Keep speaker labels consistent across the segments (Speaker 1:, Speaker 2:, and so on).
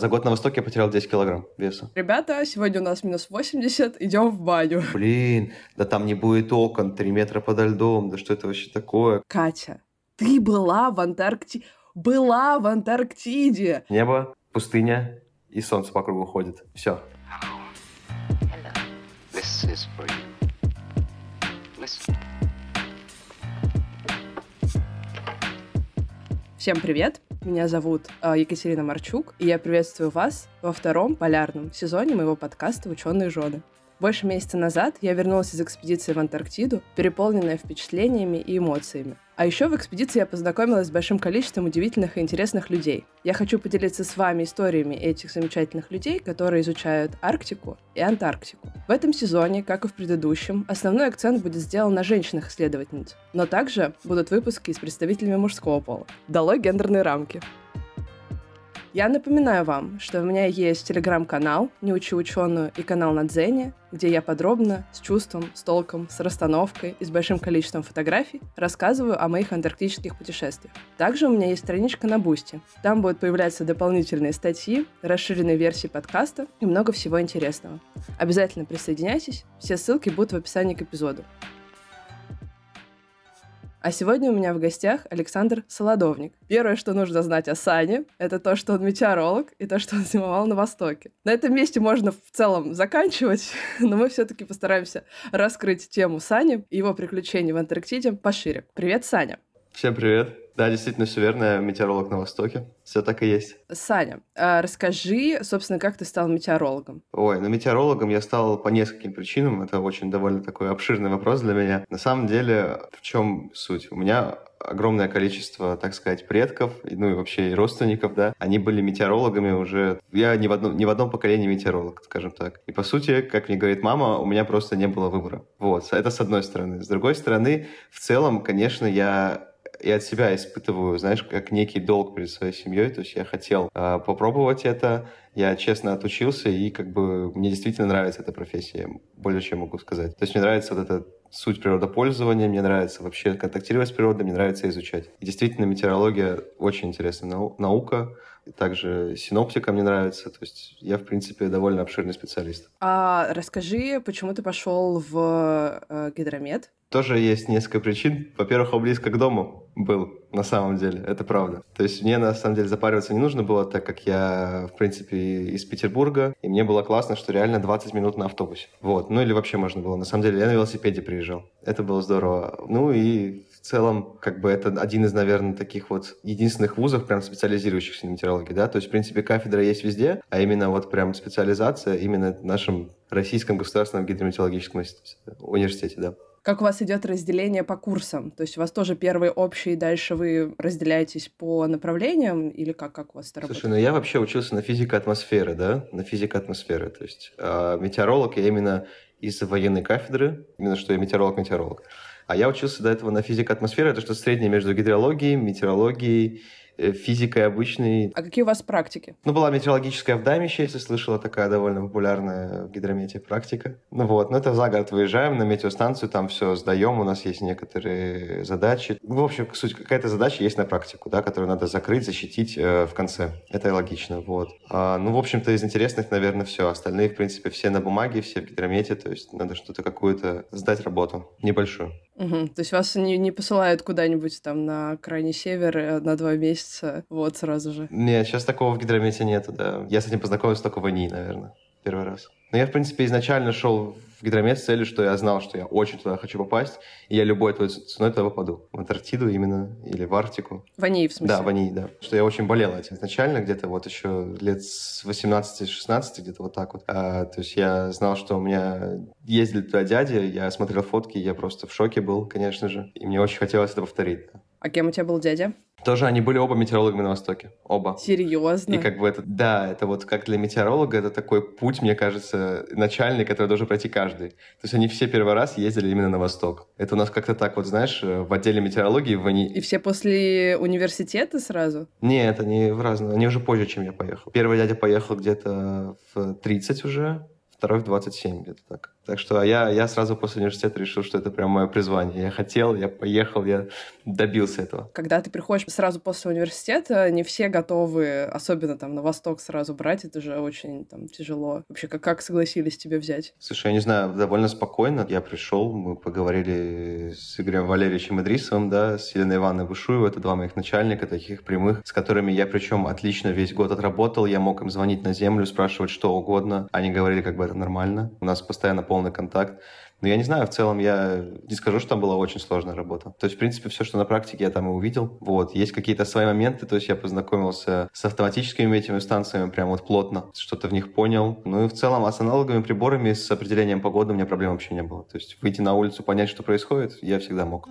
Speaker 1: За год на Востоке я потерял 10 килограмм веса.
Speaker 2: Ребята, сегодня у нас минус 80, идем в баню.
Speaker 1: Блин, да там не будет окон, 3 метра подо льдом, да что это вообще такое?
Speaker 2: Катя, ты была в Антарктиде. Была в Антарктиде.
Speaker 1: Небо, пустыня и солнце по кругу ходит. Все.
Speaker 2: Всем привет! Меня зовут э, Екатерина Марчук, и я приветствую вас во втором полярном сезоне моего подкаста «Ученые жены». Больше месяца назад я вернулась из экспедиции в Антарктиду, переполненная впечатлениями и эмоциями. А еще в экспедиции я познакомилась с большим количеством удивительных и интересных людей. Я хочу поделиться с вами историями этих замечательных людей, которые изучают Арктику и Антарктику. В этом сезоне, как и в предыдущем, основной акцент будет сделан на женщинах-исследовательниц. Но также будут выпуски с представителями мужского пола. Долой гендерные рамки. Я напоминаю вам, что у меня есть телеграм-канал «Не учи ученую» и канал на Дзене, где я подробно, с чувством, с толком, с расстановкой и с большим количеством фотографий рассказываю о моих антарктических путешествиях. Также у меня есть страничка на Boosty. Там будут появляться дополнительные статьи, расширенные версии подкаста и много всего интересного. Обязательно присоединяйтесь, все ссылки будут в описании к эпизоду. А сегодня у меня в гостях Александр Солодовник. Первое, что нужно знать о Сане, это то, что он метеоролог и то, что он зимовал на Востоке. На этом месте можно в целом заканчивать, но мы все-таки постараемся раскрыть тему Сани и его приключений в Антарктиде пошире. Привет, Саня!
Speaker 1: Всем привет! Да, действительно, все верно, я метеоролог на Востоке. Все так и есть.
Speaker 2: Саня, а расскажи, собственно, как ты стал метеорологом?
Speaker 1: Ой, ну метеорологом я стал по нескольким причинам. Это очень довольно такой обширный вопрос для меня. На самом деле, в чем суть? У меня огромное количество, так сказать, предков, ну и вообще и родственников, да, они были метеорологами уже... Я не в одном, не в одном поколении метеоролог, скажем так. И по сути, как мне говорит мама, у меня просто не было выбора. Вот, это с одной стороны. С другой стороны, в целом, конечно, я и от себя испытываю, знаешь, как некий долг перед своей семьей. То есть я хотел э, попробовать это, я честно отучился, и как бы мне действительно нравится эта профессия, более чем могу сказать. То есть мне нравится вот эта суть природопользования, мне нравится вообще контактировать с природой, мне нравится изучать. И действительно, метеорология очень интересная нау- наука, также синоптика мне нравится, то есть я, в принципе, довольно обширный специалист.
Speaker 2: А расскажи, почему ты пошел в э, гидромет?
Speaker 1: Тоже есть несколько причин. Во-первых, он близко к дому был, на самом деле, это правда. То есть мне, на самом деле, запариваться не нужно было, так как я, в принципе, из Петербурга, и мне было классно, что реально 20 минут на автобусе. Вот, ну или вообще можно было. На самом деле, я на велосипеде приезжал. Это было здорово. Ну и целом, как бы это один из, наверное, таких вот единственных вузов, прям специализирующихся на метеорологии, да, то есть, в принципе, кафедра есть везде, а именно вот прям специализация именно в нашем Российском государственном гидрометеорологическом университете, да.
Speaker 2: Как у вас идет разделение по курсам? То есть у вас тоже первый общий, дальше вы разделяетесь по направлениям или как, как у вас это работает?
Speaker 1: Слушай, ну я вообще учился на физике атмосферы, да, на физике атмосферы. То есть э, метеоролог я именно из военной кафедры, именно что я метеоролог-метеоролог. А я учился до этого на физике атмосферы, это что среднее между гидрологией, метеорологией, Э, физикой обычной.
Speaker 2: А какие у вас практики?
Speaker 1: Ну, была метеорологическая в Дамище, если слышала, такая довольно популярная в гидромете практика. Ну вот, ну это за город выезжаем на метеостанцию, там все сдаем, у нас есть некоторые задачи. В общем, суть, какая-то задача есть на практику, да, которую надо закрыть, защитить э, в конце. Это логично, вот. А, ну, в общем-то, из интересных, наверное, все. Остальные, в принципе, все на бумаге, все в гидромете, то есть надо что-то какую-то сдать работу небольшую.
Speaker 2: Угу. То есть вас не, не посылают куда-нибудь там на крайний север э, на два месяца, вот сразу же?
Speaker 1: Нет, сейчас такого в гидромете нету, да. Я с этим познакомился только в ИНИ, наверное, первый раз. Но я, в принципе, изначально шел в гидромет с целью, что я знал, что я очень туда хочу попасть, и я любой твоей ценой туда попаду. В Антарктиду именно, или в Арктику.
Speaker 2: В Ании, в смысле?
Speaker 1: Да, в Ании, да. Что я очень болел этим изначально, где-то вот еще лет с 18-16, где-то вот так вот. А, то есть я знал, что у меня ездили туда дяди, я смотрел фотки, я просто в шоке был, конечно же, и мне очень хотелось это повторить.
Speaker 2: А кем у тебя был дядя?
Speaker 1: Тоже они были оба метеорологами на Востоке. Оба.
Speaker 2: Серьезно?
Speaker 1: И как бы это, да, это вот как для метеоролога, это такой путь, мне кажется, начальный, который должен пройти каждый. То есть они все первый раз ездили именно на Восток. Это у нас как-то так вот, знаешь, в отделе метеорологии в они...
Speaker 2: И все после университета сразу?
Speaker 1: Нет, они в разные. Они уже позже, чем я поехал. Первый дядя поехал где-то в 30 уже, второй в 27, где-то так. Так что я, я сразу после университета решил, что это прям мое призвание. Я хотел, я поехал, я добился этого.
Speaker 2: Когда ты приходишь сразу после университета, не все готовы, особенно там на восток сразу брать, это же очень там тяжело. Вообще, как, как согласились тебе взять?
Speaker 1: Слушай, я не знаю, довольно спокойно. Я пришел, мы поговорили с Игорем Валерьевичем Идрисовым, да, с Еленой Ивановной Бушуевой, это два моих начальника, таких прямых, с которыми я причем отлично весь год отработал. Я мог им звонить на землю, спрашивать что угодно. Они говорили, как бы это нормально. У нас постоянно полный контакт. Но я не знаю, в целом я не скажу, что там была очень сложная работа. То есть, в принципе, все, что на практике я там и увидел. Вот. Есть какие-то свои моменты, то есть я познакомился с автоматическими этими станциями прям вот плотно, что-то в них понял. Ну и в целом а с аналоговыми приборами, с определением погоды у меня проблем вообще не было. То есть выйти на улицу, понять, что происходит, я всегда мог.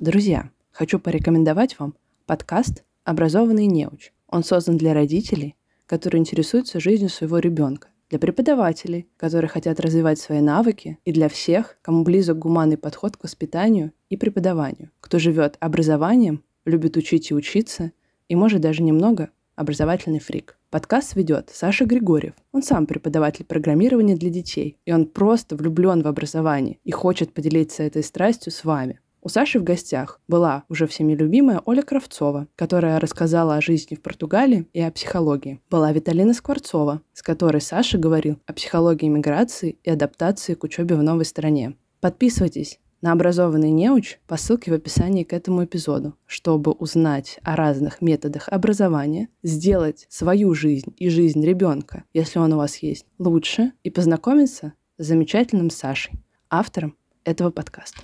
Speaker 2: Друзья, хочу порекомендовать вам подкаст «Образованный неуч». Он создан для родителей, которые интересуются жизнью своего ребенка для преподавателей, которые хотят развивать свои навыки, и для всех, кому близок гуманный подход к воспитанию и преподаванию, кто живет образованием, любит учить и учиться, и может даже немного образовательный фрик. Подкаст ведет Саша Григорьев. Он сам преподаватель программирования для детей, и он просто влюблен в образование и хочет поделиться этой страстью с вами. У Саши в гостях была уже всеми любимая Оля Кравцова, которая рассказала о жизни в Португалии и о психологии. Была Виталина Скворцова, с которой Саша говорил о психологии миграции и адаптации к учебе в новой стране. Подписывайтесь на образованный неуч по ссылке в описании к этому эпизоду, чтобы узнать о разных методах образования, сделать свою жизнь и жизнь ребенка, если он у вас есть, лучше и познакомиться с замечательным Сашей, автором этого подкаста.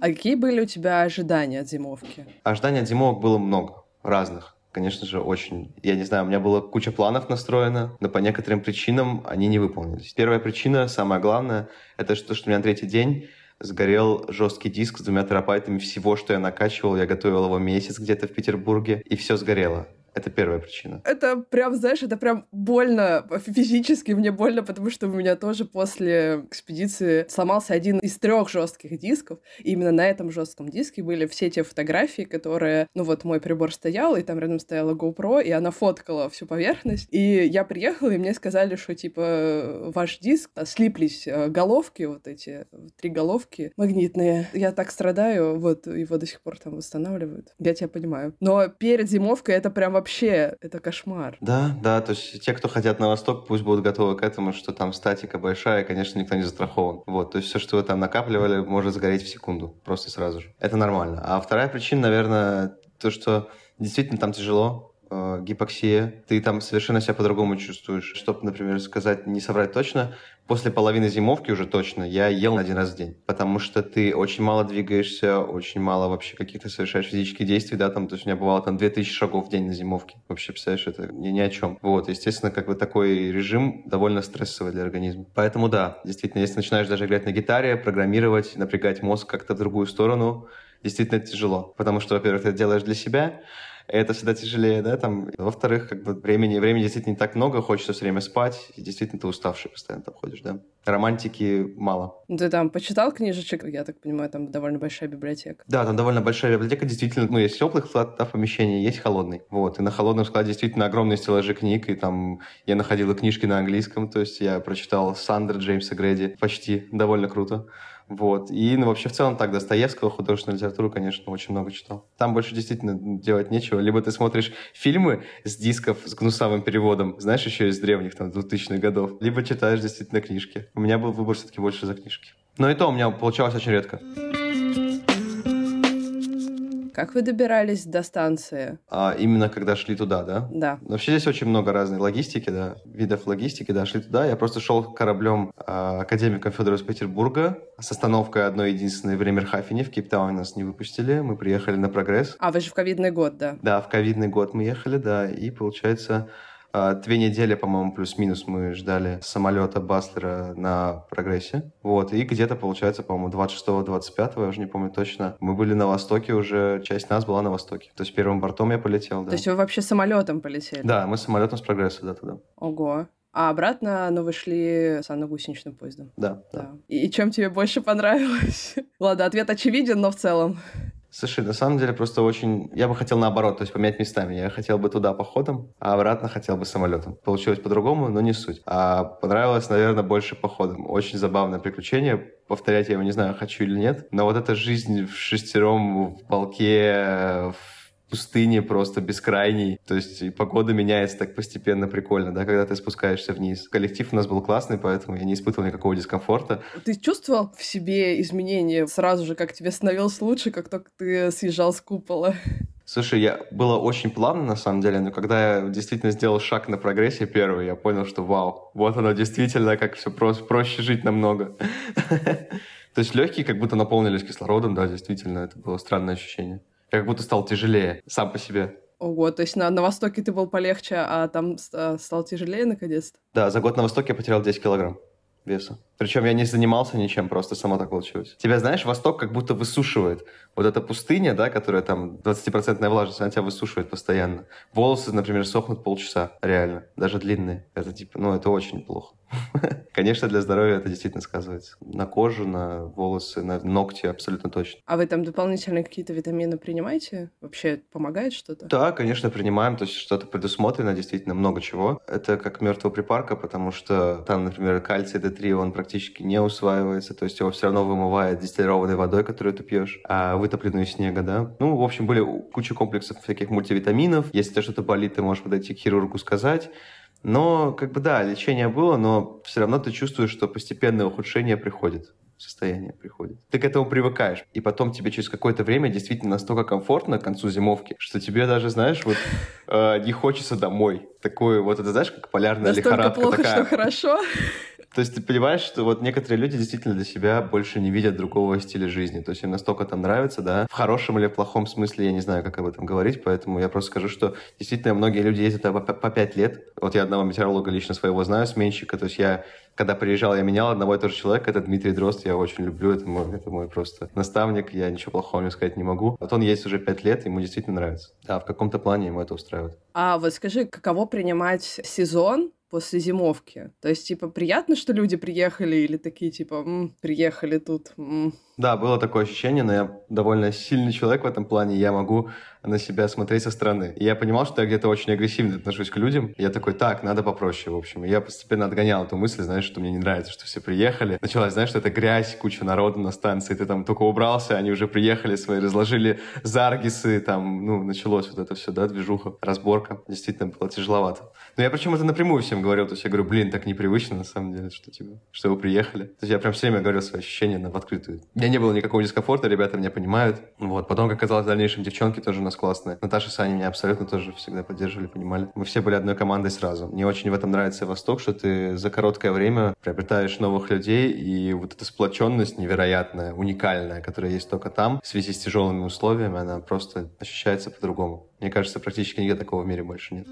Speaker 2: А какие были у тебя ожидания от зимовки?
Speaker 1: Ожиданий от зимовок было много, разных. Конечно же, очень. Я не знаю, у меня была куча планов настроена, но по некоторым причинам они не выполнились. Первая причина, самая главная, это то, что у меня на третий день сгорел жесткий диск с двумя терабайтами всего, что я накачивал. Я готовил его месяц где-то в Петербурге, и все сгорело. Это первая причина.
Speaker 2: Это прям, знаешь, это прям больно физически, мне больно, потому что у меня тоже после экспедиции сломался один из трех жестких дисков. И именно на этом жестком диске были все те фотографии, которые, ну вот мой прибор стоял, и там рядом стояла GoPro, и она фоткала всю поверхность. И я приехала, и мне сказали, что типа ваш диск, слиплись э, головки, вот эти три головки магнитные. Я так страдаю, вот его до сих пор там восстанавливают. Я тебя понимаю. Но перед зимовкой это прям вообще вообще это кошмар.
Speaker 1: Да, да, то есть те, кто хотят на восток, пусть будут готовы к этому, что там статика большая, конечно, никто не застрахован. Вот, то есть все, что вы там накапливали, может сгореть в секунду, просто сразу же. Это нормально. А вторая причина, наверное, то, что действительно там тяжело, э, гипоксия, ты там совершенно себя по-другому чувствуешь. Чтобы, например, сказать, не соврать точно, после половины зимовки уже точно я ел один раз в день, потому что ты очень мало двигаешься, очень мало вообще каких-то совершаешь физических действий, да, там, то есть у меня бывало там 2000 шагов в день на зимовке. Вообще, представляешь, это ни, ни о чем. Вот, естественно, как бы такой режим довольно стрессовый для организма. Поэтому да, действительно, если начинаешь даже играть на гитаре, программировать, напрягать мозг как-то в другую сторону, действительно тяжело. Потому что, во-первых, ты это делаешь для себя, это всегда тяжелее, да, там. Во-вторых, как бы времени, времени действительно не так много, хочется все время спать, и действительно ты уставший постоянно там ходишь, да. Романтики мало.
Speaker 2: Ну, ты там почитал книжечек, я так понимаю, там довольно большая библиотека.
Speaker 1: Да, там довольно большая библиотека, действительно, ну, есть теплый склад да, помещения, есть холодный. Вот, и на холодном складе действительно огромные стеллажи книг, и там я находила книжки на английском, то есть я прочитал Сандер Джеймса Грэди, почти, довольно круто. Вот. И ну, вообще в целом так, Достоевского, художественную литературу, конечно, очень много читал. Там больше действительно делать нечего. Либо ты смотришь фильмы с дисков с гнусавым переводом, знаешь, еще из древних, там, 2000-х годов, либо читаешь действительно книжки. У меня был выбор все-таки больше за книжки. Но и то у меня получалось очень редко.
Speaker 2: Как вы добирались до станции?
Speaker 1: А именно когда шли туда, да?
Speaker 2: Да.
Speaker 1: Вообще здесь очень много разной логистики, да, видов логистики, да, шли туда. Я просто шел кораблем э, академика Федора из Петербурга с остановкой одной единственной в Ремерхафене. В Кейптауне нас не выпустили. Мы приехали на прогресс.
Speaker 2: А, вы же в ковидный год, да?
Speaker 1: Да, в ковидный год мы ехали, да. И, получается, две недели, по-моему, плюс-минус мы ждали самолета Баслера на прогрессе. Вот, и где-то, получается, по-моему, 26-25, я уже не помню точно, мы были на Востоке уже, часть нас была на Востоке. То есть первым бортом я полетел, да.
Speaker 2: То есть вы вообще самолетом полетели?
Speaker 1: Да, мы самолетом с прогресса, да, туда.
Speaker 2: Ого. А обратно, ну, вы шли санно-гусеничным поездом.
Speaker 1: Да, да. да.
Speaker 2: И, и чем тебе больше понравилось? Ладно, ответ очевиден, но в целом.
Speaker 1: Слушай, на самом деле просто очень... Я бы хотел наоборот, то есть поменять местами. Я хотел бы туда походом, а обратно хотел бы самолетом. Получилось по-другому, но не суть. А понравилось, наверное, больше походом. Очень забавное приключение. Повторять я его не знаю, хочу или нет. Но вот эта жизнь в шестером, в полке, в пустыне просто бескрайней. То есть и погода меняется так постепенно прикольно, да, когда ты спускаешься вниз. Коллектив у нас был классный, поэтому я не испытывал никакого дискомфорта.
Speaker 2: Ты чувствовал в себе изменения сразу же, как тебе становилось лучше, как только ты съезжал с купола?
Speaker 1: Слушай, я было очень плавно, на самом деле, но когда я действительно сделал шаг на прогрессе первый, я понял, что вау, вот оно действительно, как все просто, проще жить намного. То есть легкие как будто наполнились кислородом, да, действительно, это было странное ощущение. Как будто стал тяжелее сам по себе.
Speaker 2: Ого, то есть на, на Востоке ты был полегче, а там а, стал тяжелее наконец-то?
Speaker 1: Да, за год на Востоке я потерял 10 килограмм веса. Причем я не занимался ничем, просто само так получилось. Тебя, знаешь, Восток как будто высушивает. Вот эта пустыня, да, которая там 20% влажность, она тебя высушивает постоянно. Волосы, например, сохнут полчаса, реально, даже длинные. Это типа, ну, это очень плохо. Конечно, для здоровья это действительно сказывается. На кожу, на волосы, на ногти абсолютно точно.
Speaker 2: А вы там дополнительные какие-то витамины принимаете? Вообще помогает что-то?
Speaker 1: Да, конечно, принимаем. То есть что-то предусмотрено, действительно много чего. Это как мертвого припарка, потому что там, например, кальций D3, он практически не усваивается. То есть его все равно вымывает дистиллированной водой, которую ты пьешь, а вытопленную снега, да. Ну, в общем, были куча комплексов всяких мультивитаминов. Если тебе что-то болит, ты можешь подойти к хирургу сказать. Но, как бы, да, лечение было, но все равно ты чувствуешь, что постепенное ухудшение приходит состояние приходит. Ты к этому привыкаешь. И потом тебе через какое-то время действительно настолько комфортно к концу зимовки, что тебе даже, знаешь, вот э, не хочется домой. Такое вот, это знаешь, как полярная
Speaker 2: Настолько
Speaker 1: лихорадка
Speaker 2: плохо,
Speaker 1: такая.
Speaker 2: что хорошо.
Speaker 1: То есть ты понимаешь, что вот некоторые люди действительно для себя больше не видят другого стиля жизни. То есть им настолько там нравится, да, в хорошем или в плохом смысле, я не знаю, как об этом говорить, поэтому я просто скажу, что действительно многие люди ездят по, 5 лет. Вот я одного метеоролога лично своего знаю, сменщика, то есть я когда приезжал, я менял одного и того же человека, это Дмитрий Дрозд, я очень люблю, это мой, это мой просто наставник, я ничего плохого не сказать не могу. Вот он есть уже пять лет, ему действительно нравится. Да, в каком-то плане ему это устраивает.
Speaker 2: А вот скажи, каково принимать сезон после зимовки. То есть, типа, приятно, что люди приехали, или такие, типа, М, приехали тут. М.
Speaker 1: Да, было такое ощущение, но я довольно сильный человек в этом плане, я могу на себя смотреть со стороны. И я понимал, что я где-то очень агрессивно отношусь к людям. И я такой, так, надо попроще, в общем. И я постепенно отгонял эту мысль, знаешь, что мне не нравится, что все приехали. Началось, знаешь, что это грязь, куча народу на станции, ты там только убрался, они уже приехали свои, разложили заргисы, там, ну, началось вот это все, да, движуха, разборка. Действительно было тяжеловато. Но я причем это напрямую всем говорил, то есть я говорю, блин, так непривычно на самом деле, что типа, что вы приехали. То есть я прям все время говорил свои ощущения на, в открытую. У меня не было никакого дискомфорта, ребята меня понимают. Вот, потом, как оказалось, в дальнейшем девчонки тоже нас классные. Наташа и Саня меня абсолютно тоже всегда поддерживали, понимали. Мы все были одной командой сразу. Мне очень в этом нравится Восток, что ты за короткое время приобретаешь новых людей, и вот эта сплоченность невероятная, уникальная, которая есть только там, в связи с тяжелыми условиями, она просто ощущается по-другому. Мне кажется, практически нигде такого в мире больше нет.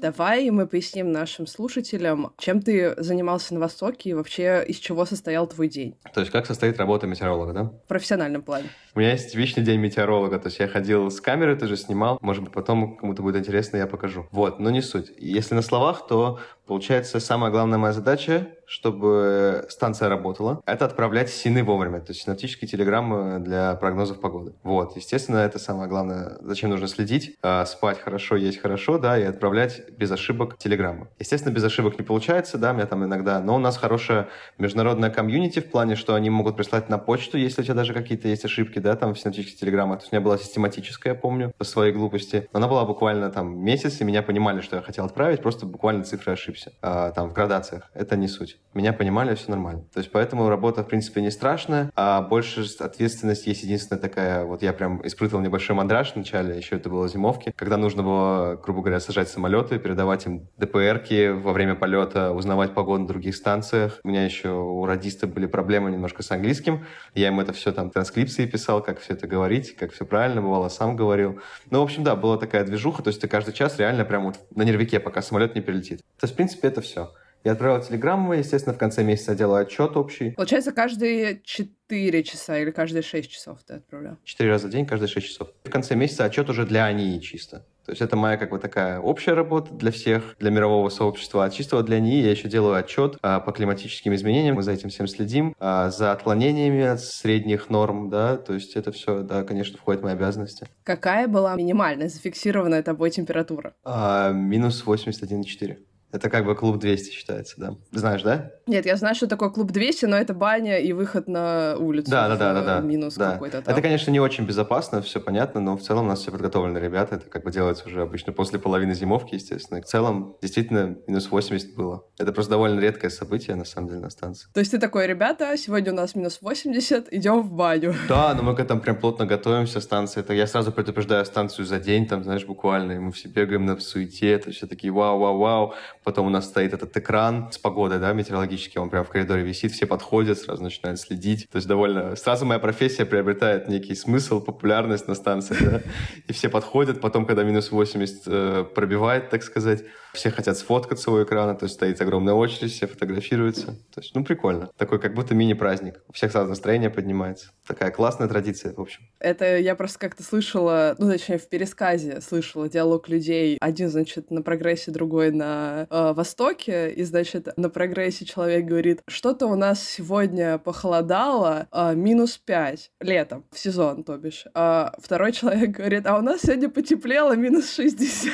Speaker 2: Давай мы поясним нашим слушателям, чем ты занимался на Востоке и вообще из чего состоял твой день.
Speaker 1: То есть как состоит работа метеоролога, да?
Speaker 2: В профессиональном плане.
Speaker 1: У меня есть вечный день метеоролога, то есть я ходил с камеры, ты же снимал, может быть, потом кому-то будет интересно, я покажу. Вот, но не суть. Если на словах, то получается самая главная моя задача чтобы станция работала, это отправлять сины вовремя, то есть синаптические телеграммы для прогнозов погоды. Вот, естественно, это самое главное, зачем нужно следить, а, спать хорошо, есть хорошо, да, и отправлять без ошибок телеграммы. Естественно, без ошибок не получается, да, у меня там иногда, но у нас хорошая международная комьюнити в плане, что они могут прислать на почту, если у тебя даже какие-то есть ошибки, да, там в синаптических телеграммах. То есть у меня была систематическая, помню, по своей глупости. Она была буквально там месяц, и меня понимали, что я хотел отправить, просто буквально цифры ошибся, а, там в градациях. Это не суть меня понимали, все нормально. То есть поэтому работа, в принципе, не страшная, а больше ответственность есть единственная такая, вот я прям испытывал небольшой мандраж вначале, еще это было зимовки, когда нужно было, грубо говоря, сажать самолеты, передавать им ДПРки во время полета, узнавать погоду на других станциях. У меня еще у радиста были проблемы немножко с английским, я им это все там транскрипции писал, как все это говорить, как все правильно бывало, сам говорил. Ну, в общем, да, была такая движуха, то есть ты каждый час реально прям вот на нервике, пока самолет не прилетит. То есть, в принципе, это все. Я отправил телеграмму, естественно, в конце месяца делаю отчет общий.
Speaker 2: Получается, каждые четыре часа или каждые шесть часов ты отправлял?
Speaker 1: Четыре раза в день, каждые шесть часов. В конце месяца отчет уже для АНИИ чисто. То есть это моя как бы такая общая работа для всех, для мирового сообщества. А чисто для НИИ я еще делаю отчет а, по климатическим изменениям. Мы за этим всем следим. А, за отклонениями от средних норм, да. То есть это все, да, конечно, входит в мои обязанности.
Speaker 2: Какая была минимальная зафиксированная тобой температура?
Speaker 1: А, минус 81,4. Это как бы клуб 200 считается, да. Знаешь, да?
Speaker 2: Нет, я знаю, что такое клуб 200, но это баня и выход на улицу.
Speaker 1: Да, да, да, да, да.
Speaker 2: Минус
Speaker 1: да.
Speaker 2: какой-то там.
Speaker 1: Это, конечно, не очень безопасно, все понятно, но в целом у нас все подготовлены ребята. Это как бы делается уже обычно после половины зимовки, естественно. В целом, действительно, минус 80 было. Это просто довольно редкое событие, на самом деле, на станции.
Speaker 2: То есть ты такой, ребята, сегодня у нас минус 80, идем в баню.
Speaker 1: Да, но мы к этому прям плотно готовимся, станция. Это я сразу предупреждаю станцию за день, там, знаешь, буквально, и мы все бегаем на суете, это все такие вау-вау-вау. Потом у нас стоит этот экран с погодой, да, метеорологический, он прям в коридоре висит, все подходят, сразу начинают следить. То есть довольно... Сразу моя профессия приобретает некий смысл, популярность на станции, да, и все подходят. Потом, когда минус 80 э, пробивает, так сказать, все хотят сфоткаться у экрана, то есть стоит огромная очередь, все фотографируются. То есть, ну, прикольно. Такой как будто мини-праздник. У всех сразу настроение поднимается. Такая классная традиция, в общем.
Speaker 2: Это я просто как-то слышала, ну, точнее, в пересказе слышала диалог людей. Один, значит, на прогрессе, другой на э, востоке. И, значит, на прогрессе человек говорит, что-то у нас сегодня похолодало, э, минус 5 летом, в сезон, то бишь. А второй человек говорит, а у нас сегодня потеплело, минус 60.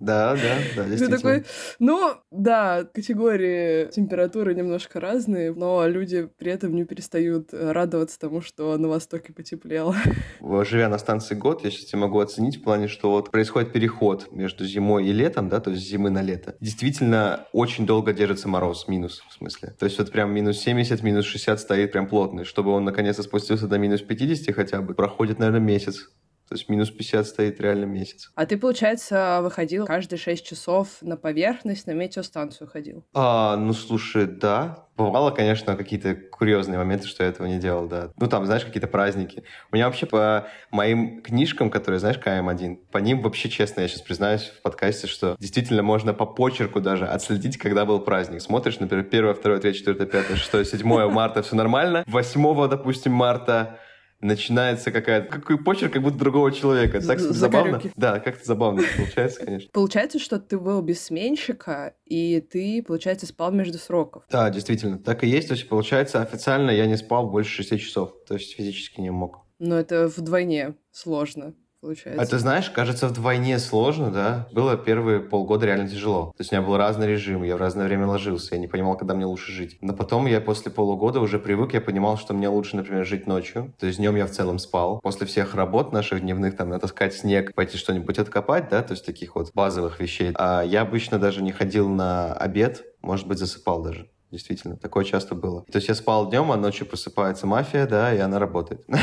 Speaker 1: Да, да, да, действительно
Speaker 2: такой, ну, да, категории температуры немножко разные, но люди при этом не перестают радоваться тому, что на Востоке потеплело.
Speaker 1: Живя на станции год, я сейчас тебе могу оценить в плане, что вот происходит переход между зимой и летом, да, то есть зимы на лето. Действительно, очень долго держится мороз, минус в смысле. То есть вот прям минус 70, минус 60 стоит прям плотный. Чтобы он наконец-то спустился до минус 50 хотя бы, проходит, наверное, месяц. То есть минус 50 стоит реально месяц.
Speaker 2: А ты, получается, выходил каждые 6 часов на поверхность, на метеостанцию ходил?
Speaker 1: А, ну, слушай, да. Бывало, конечно, какие-то курьезные моменты, что я этого не делал, да. Ну, там, знаешь, какие-то праздники. У меня вообще по моим книжкам, которые, знаешь, КМ1, по ним вообще, честно, я сейчас признаюсь в подкасте, что действительно можно по почерку даже отследить, когда был праздник. Смотришь, например, 1, 2, 3, 4, 5, 6, 7 марта все нормально, 8, допустим, марта начинается какая-то... Какой почерк, как будто другого человека. Так забавно. Да, как-то забавно получается, конечно.
Speaker 2: Получается, что ты был без сменщика, и ты, получается, спал между сроков.
Speaker 1: Да, действительно, так и есть. То есть, получается, официально я не спал больше 6 часов. То есть, физически не мог.
Speaker 2: Но это вдвойне сложно получается.
Speaker 1: Это, знаешь, кажется, вдвойне сложно, да? Было первые полгода реально тяжело. То есть у меня был разный режим, я в разное время ложился, я не понимал, когда мне лучше жить. Но потом я после полугода уже привык, я понимал, что мне лучше, например, жить ночью. То есть днем я в целом спал. После всех работ наших дневных, там, натаскать снег, пойти что-нибудь откопать, да, то есть таких вот базовых вещей. А я обычно даже не ходил на обед, может быть, засыпал даже. Действительно, такое часто было. То есть я спал днем, а ночью просыпается мафия, да, и она работает.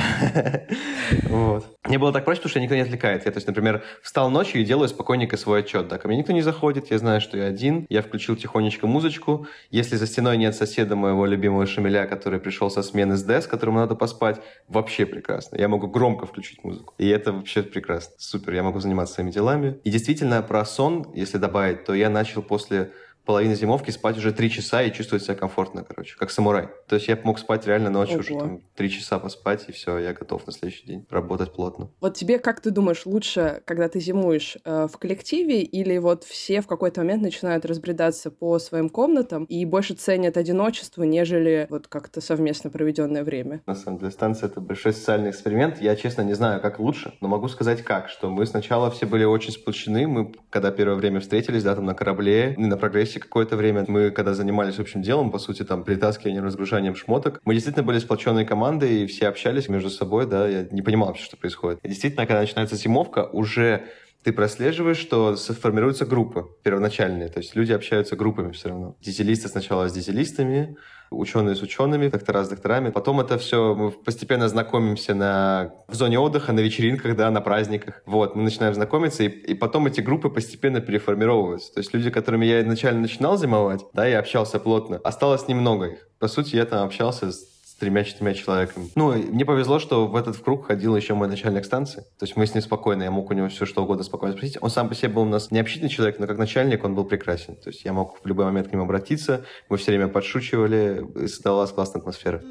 Speaker 1: Вот. Мне было так проще, потому что никто не отвлекает. Я, то есть, например, встал ночью и делаю спокойненько свой отчет. Да, ко мне никто не заходит, я знаю, что я один. Я включил тихонечко музычку. Если за стеной нет соседа моего любимого Шамиля, который пришел со смены с ДЭС, которому надо поспать, вообще прекрасно. Я могу громко включить музыку. И это вообще прекрасно. Супер, я могу заниматься своими делами. И действительно, про сон, если добавить, то я начал после половины зимовки спать уже три часа и чувствовать себя комфортно, короче, как самурай. То есть я мог спать реально ночью Ого. уже там три часа поспать, и все, я готов на следующий день работать плотно.
Speaker 2: Вот тебе, как ты думаешь, лучше, когда ты зимуешь э, в коллективе, или вот все в какой-то момент начинают разбредаться по своим комнатам и больше ценят одиночество, нежели вот как-то совместно проведенное время?
Speaker 1: На самом деле, станция — это большой социальный эксперимент. Я, честно, не знаю, как лучше, но могу сказать как, что мы сначала все были очень сплочены, мы, когда первое время встретились, да, там на корабле, на прогрессе процессе какое-то время мы, когда занимались общим делом, по сути, там, притаскиванием, разгружанием шмоток, мы действительно были сплоченной командой, и все общались между собой, да, я не понимал вообще, что происходит. И действительно, когда начинается зимовка, уже ты прослеживаешь, что формируются группы первоначальные, то есть люди общаются группами все равно. Дизелисты сначала с дизелистами, ученые с учеными, доктора с докторами. Потом это все мы постепенно знакомимся на, в зоне отдыха, на вечеринках, да, на праздниках. Вот, мы начинаем знакомиться, и, и потом эти группы постепенно переформировываются. То есть люди, которыми я изначально начинал зимовать, да, я общался плотно, осталось немного их. По сути, я там общался с тремя-четырьмя человеками. Ну, мне повезло, что в этот круг ходил еще мой начальник станции. То есть мы с ним спокойно, я мог у него все что угодно спокойно спросить. Он сам по себе был у нас не общительный человек, но как начальник он был прекрасен. То есть я мог в любой момент к нему обратиться, мы все время подшучивали, и создавалась классная атмосфера.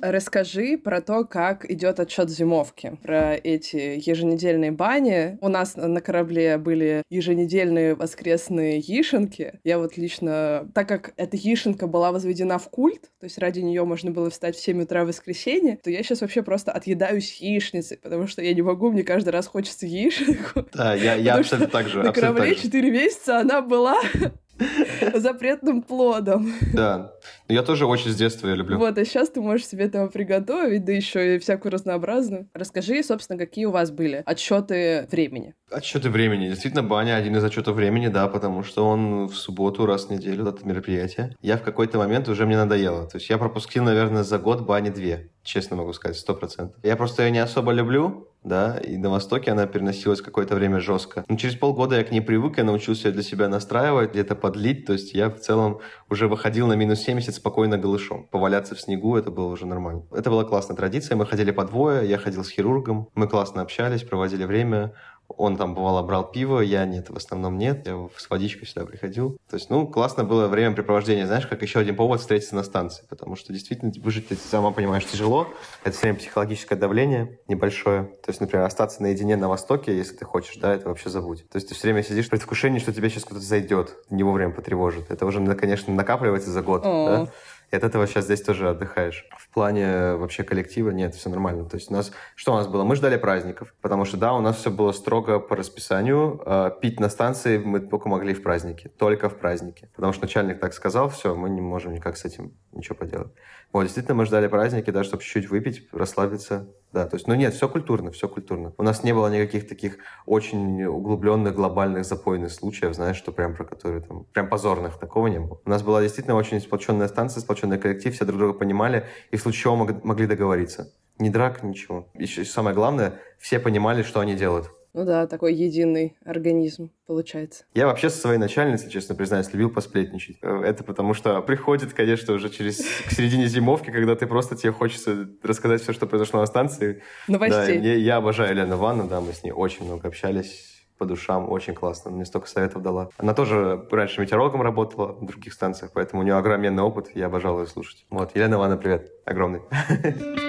Speaker 2: Расскажи про то, как идет отчет зимовки, про эти еженедельные бани. У нас на корабле были еженедельные воскресные яишенки. Я вот лично, так как эта яишенка была возведена в культ, то есть ради нее можно было встать в 7 утра в воскресенье, то я сейчас вообще просто отъедаюсь яичницей, потому что я не могу, мне каждый раз хочется яишенку.
Speaker 1: Да, я, я абсолютно так же.
Speaker 2: На корабле 4 месяца она была запретным плодом.
Speaker 1: Да. Я тоже очень с детства я люблю.
Speaker 2: Вот, а сейчас ты можешь себе этого приготовить, да еще и всякую разнообразную. Расскажи, собственно, какие у вас были отчеты времени.
Speaker 1: Отчеты времени. Действительно, баня один из отчетов времени, да, потому что он в субботу раз в неделю, это мероприятие. Я в какой-то момент уже мне надоело. То есть я пропустил, наверное, за год бани две честно могу сказать, сто процентов. Я просто ее не особо люблю, да, и на Востоке она переносилась какое-то время жестко. Но через полгода я к ней привык, я научился для себя настраивать, где-то подлить, то есть я в целом уже выходил на минус 70 спокойно голышом. Поваляться в снегу, это было уже нормально. Это была классная традиция, мы ходили по двое, я ходил с хирургом, мы классно общались, проводили время, он там, бывало, брал пиво, я нет, в основном нет. Я с водичкой сюда приходил. То есть, ну, классно было времяпрепровождение, знаешь, как еще один повод встретиться на станции. Потому что действительно выжить, ты сама понимаешь, тяжело. Это все время психологическое давление небольшое. То есть, например, остаться наедине на Востоке, если ты хочешь, да, это вообще забудь. То есть, ты все время сидишь в предвкушении, что тебе сейчас кто-то зайдет, не вовремя потревожит. Это уже, конечно, накапливается за год. Да? И от этого сейчас здесь тоже отдыхаешь. В плане вообще коллектива нет, все нормально. То есть у нас, что у нас было? Мы ждали праздников, потому что, да, у нас все было строго по расписанию. А, пить на станции мы только могли в праздники, только в праздники. Потому что начальник так сказал, все, мы не можем никак с этим ничего поделать. Вот, действительно, мы ждали праздники, да, чтобы чуть-чуть выпить, расслабиться. Да, то есть, ну нет, все культурно, все культурно. У нас не было никаких таких очень углубленных, глобальных запойных случаев, знаешь, что прям про которые там, прям позорных, такого не было. У нас была действительно очень сплоченная станция, сплоченный коллектив, все друг друга понимали и в случае чего могли договориться. Ни драк, ничего. И самое главное, все понимали, что они делают.
Speaker 2: Ну да, такой единый организм получается.
Speaker 1: Я вообще со своей начальницей, честно признаюсь, любил посплетничать. Э, это потому что приходит, конечно, уже через к середине зимовки, когда ты просто тебе хочется рассказать все, что произошло на станции.
Speaker 2: Новостей.
Speaker 1: Да, я обожаю Елену Ванну, да, мы с ней очень много общались по душам, очень классно. Мне столько советов дала. Она тоже раньше метеорологом работала на других станциях, поэтому у нее огроменный опыт, я обожал ее слушать. Вот, Елена Ивановна, привет, огромный.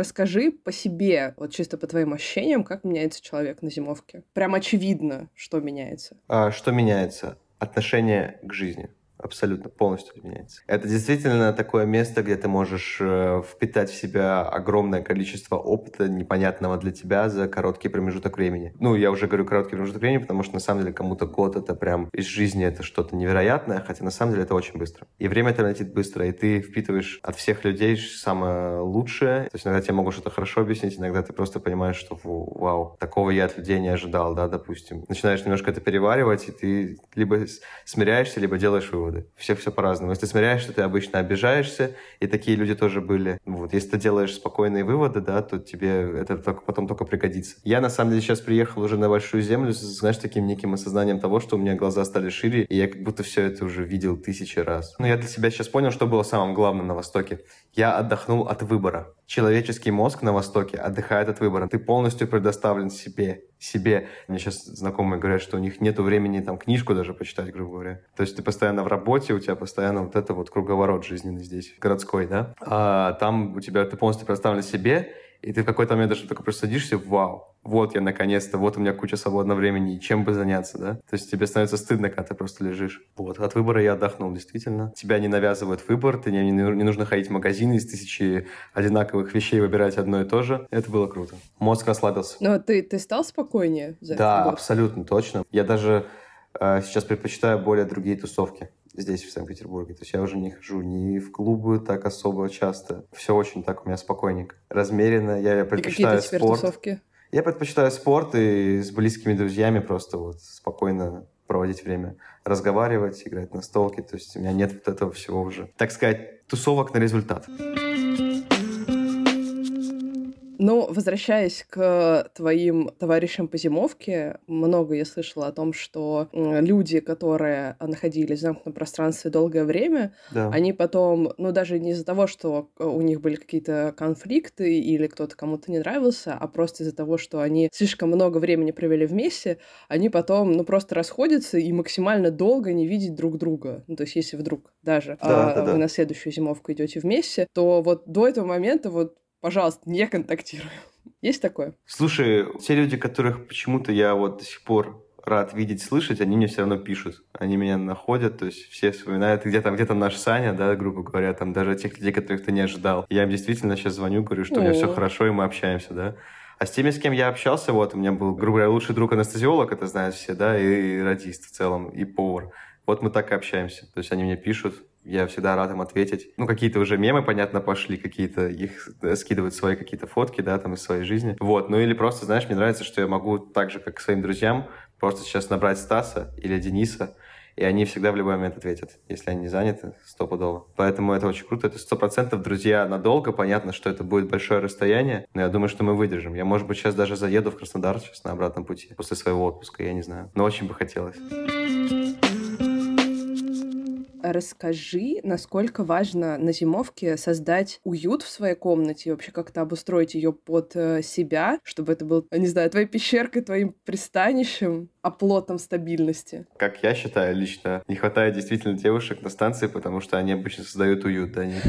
Speaker 2: Расскажи по себе, вот чисто по твоим ощущениям, как меняется человек на зимовке. Прям очевидно, что меняется.
Speaker 1: А, что меняется? Отношение к жизни абсолютно полностью меняется. Это действительно такое место, где ты можешь э, впитать в себя огромное количество опыта, непонятного для тебя за короткий промежуток времени. Ну, я уже говорю короткий промежуток времени, потому что на самом деле кому-то год это прям из жизни это что-то невероятное, хотя на самом деле это очень быстро. И время это летит быстро, и ты впитываешь от всех людей самое лучшее. То есть иногда тебе могут что-то хорошо объяснить, иногда ты просто понимаешь, что вау, такого я от людей не ожидал, да, допустим. Начинаешь немножко это переваривать, и ты либо смиряешься, либо делаешь вывод выводы. Все все по-разному. Если ты смиряешься, ты обычно обижаешься, и такие люди тоже были. Вот. Если ты делаешь спокойные выводы, да, то тебе это только, потом только пригодится. Я, на самом деле, сейчас приехал уже на Большую Землю, знаешь, таким неким осознанием того, что у меня глаза стали шире, и я как будто все это уже видел тысячи раз. Но я для себя сейчас понял, что было самым главным на Востоке. Я отдохнул от выбора. Человеческий мозг на Востоке отдыхает от выбора. Ты полностью предоставлен себе. себе. Мне сейчас знакомые говорят, что у них нет времени там книжку даже почитать, грубо говоря. То есть ты постоянно в работе, у тебя постоянно вот это вот круговорот жизненный здесь, городской, да? А там у тебя ты полностью предоставлен себе, и ты в какой-то момент даже только просто садишься, вау, вот я наконец-то, вот у меня куча свободного времени, чем бы заняться, да? То есть тебе становится стыдно, когда ты просто лежишь. Вот, от выбора я отдохнул, действительно. Тебя не навязывают выбор, ты не, не, нужно ходить в магазины из тысячи одинаковых вещей выбирать одно и то же. Это было круто. Мозг расслабился.
Speaker 2: Но ты, ты стал спокойнее
Speaker 1: за Да, абсолютно, точно. Я даже э, сейчас предпочитаю более другие тусовки здесь, в Санкт-Петербурге. То есть я уже не хожу ни в клубы так особо часто. Все очень так у меня спокойненько. Размеренно. Я предпочитаю и какие спорт. Тусовки? Я предпочитаю спорт и с близкими друзьями просто вот спокойно проводить время, разговаривать, играть на столке. То есть у меня нет вот этого всего уже. Так сказать, тусовок на результат.
Speaker 2: Ну, возвращаясь к твоим товарищам по зимовке, много я слышала о том, что люди, которые находились в замкнутом пространстве долгое время, да. они потом, ну, даже не из-за того, что у них были какие-то конфликты или кто-то кому-то не нравился, а просто из-за того, что они слишком много времени провели вместе, они потом, ну, просто расходятся и максимально долго не видеть друг друга. Ну, то есть, если вдруг даже да, а, да, да. вы на следующую зимовку идете вместе, то вот до этого момента вот пожалуйста, не контактируем. Есть такое?
Speaker 1: Слушай, те люди, которых почему-то я вот до сих пор рад видеть, слышать, они мне все равно пишут. Они меня находят, то есть все вспоминают, где там, где там наш Саня, да, грубо говоря, там даже тех людей, которых ты не ожидал. Я им действительно сейчас звоню, говорю, что О. у меня все хорошо, и мы общаемся, да. А с теми, с кем я общался, вот, у меня был, грубо говоря, лучший друг анестезиолог, это знают все, да, и радист в целом, и повар. Вот мы так и общаемся. То есть они мне пишут, я всегда рад им ответить. Ну, какие-то уже мемы, понятно, пошли, какие-то их скидывают свои какие-то фотки, да, там из своей жизни. Вот, ну или просто, знаешь, мне нравится, что я могу так же, как к своим друзьям, просто сейчас набрать Стаса или Дениса, и они всегда в любой момент ответят, если они не заняты, стопудово. Поэтому это очень круто. Это сто процентов друзья надолго. Понятно, что это будет большое расстояние, но я думаю, что мы выдержим. Я, может быть, сейчас даже заеду в Краснодар сейчас на обратном пути после своего отпуска, я не знаю. Но очень бы хотелось.
Speaker 2: Расскажи, насколько важно на зимовке создать уют в своей комнате и вообще как-то обустроить ее под э, себя, чтобы это был, не знаю, твоей пещеркой, твоим пристанищем, оплотом стабильности.
Speaker 1: Как я считаю лично, не хватает действительно девушек на станции, потому что они обычно создают уют, да, нет?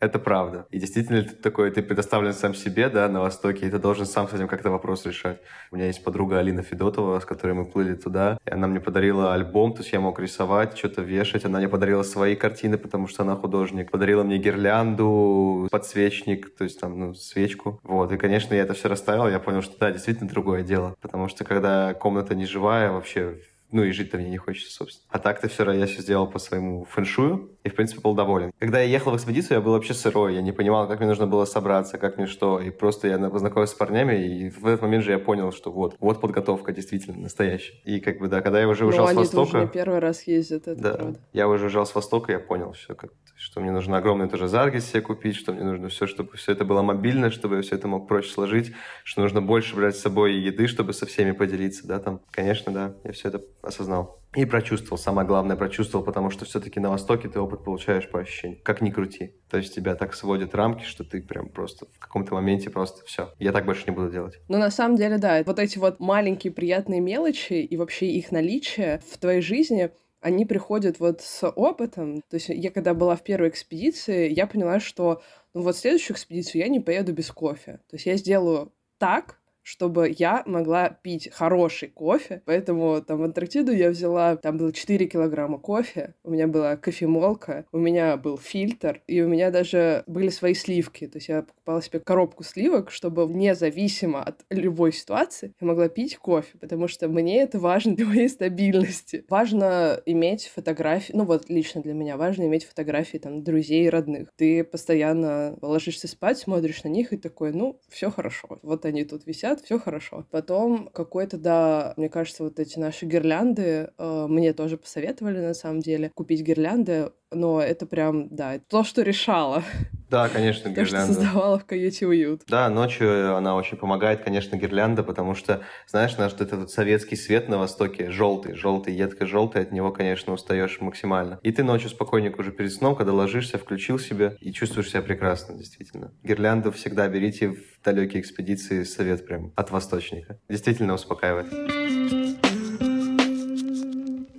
Speaker 1: Это правда. И действительно, ты такой, ты предоставлен сам себе, да, на Востоке, и ты должен сам с этим как-то вопрос решать. У меня есть подруга Алина Федотова, с которой мы плыли туда, и она мне подарила альбом, то есть я мог рисовать, что-то вешать. Она мне подарила свои картины, потому что она художник. Подарила мне гирлянду, подсвечник, то есть там, ну, свечку. Вот, и, конечно, я это все расставил, я понял, что да, действительно другое дело. Потому что когда комната не живая, вообще ну и жить-то мне не хочется, собственно. А так-то вчера я все сделал по своему фэншую и, в принципе, был доволен. Когда я ехал в экспедицию, я был вообще сырой, я не понимал, как мне нужно было собраться, как мне что, и просто я познакомился с парнями, и в этот момент же я понял, что вот, вот подготовка действительно настоящая. И как бы, да, когда я уже уезжал с Востока...
Speaker 2: они первый раз ездят, это
Speaker 1: да,
Speaker 2: правда.
Speaker 1: я уже уезжал с Востока, я понял все, как, что мне нужно огромный тоже заргис себе купить, что мне нужно все, чтобы все это было мобильно, чтобы я все это мог проще сложить, что нужно больше брать с собой еды, чтобы со всеми поделиться, да, там. Конечно, да, я все это осознал. И прочувствовал, самое главное, прочувствовал, потому что все-таки на Востоке ты опыт получаешь по ощущениям, как ни крути. То есть тебя так сводят рамки, что ты прям просто в каком-то моменте просто все. Я так больше не буду делать.
Speaker 2: Ну, на самом деле, да, вот эти вот маленькие приятные мелочи и вообще их наличие в твоей жизни — они приходят вот с опытом. То есть я когда была в первой экспедиции, я поняла, что ну вот следующую экспедицию я не поеду без кофе. То есть я сделаю так, чтобы я могла пить хороший кофе. Поэтому там в Антарктиду я взяла, там было 4 килограмма кофе, у меня была кофемолка, у меня был фильтр, и у меня даже были свои сливки. То есть я покупала себе коробку сливок, чтобы независимо от любой ситуации я могла пить кофе, потому что мне это важно для моей стабильности. Важно иметь фотографии, ну вот лично для меня важно иметь фотографии там друзей и родных. Ты постоянно ложишься спать, смотришь на них и такой, ну, все хорошо. Вот они тут висят, лет, все хорошо. Потом какой-то, да, мне кажется, вот эти наши гирлянды э, мне тоже посоветовали на самом деле купить гирлянды, но это прям, да, то, что решало.
Speaker 1: Да, конечно,
Speaker 2: гирлянда. То, что создавала в каюте уют.
Speaker 1: Да, ночью она очень помогает, конечно, гирлянда, потому что, знаешь, наш этот вот советский свет на Востоке, желтый, желтый, едко-желтый, от него, конечно, устаешь максимально. И ты ночью спокойненько уже перед сном, когда ложишься, включил себе и чувствуешь себя прекрасно, действительно. Гирлянду всегда берите в далекие экспедиции, совет прям от восточника. Действительно успокаивает.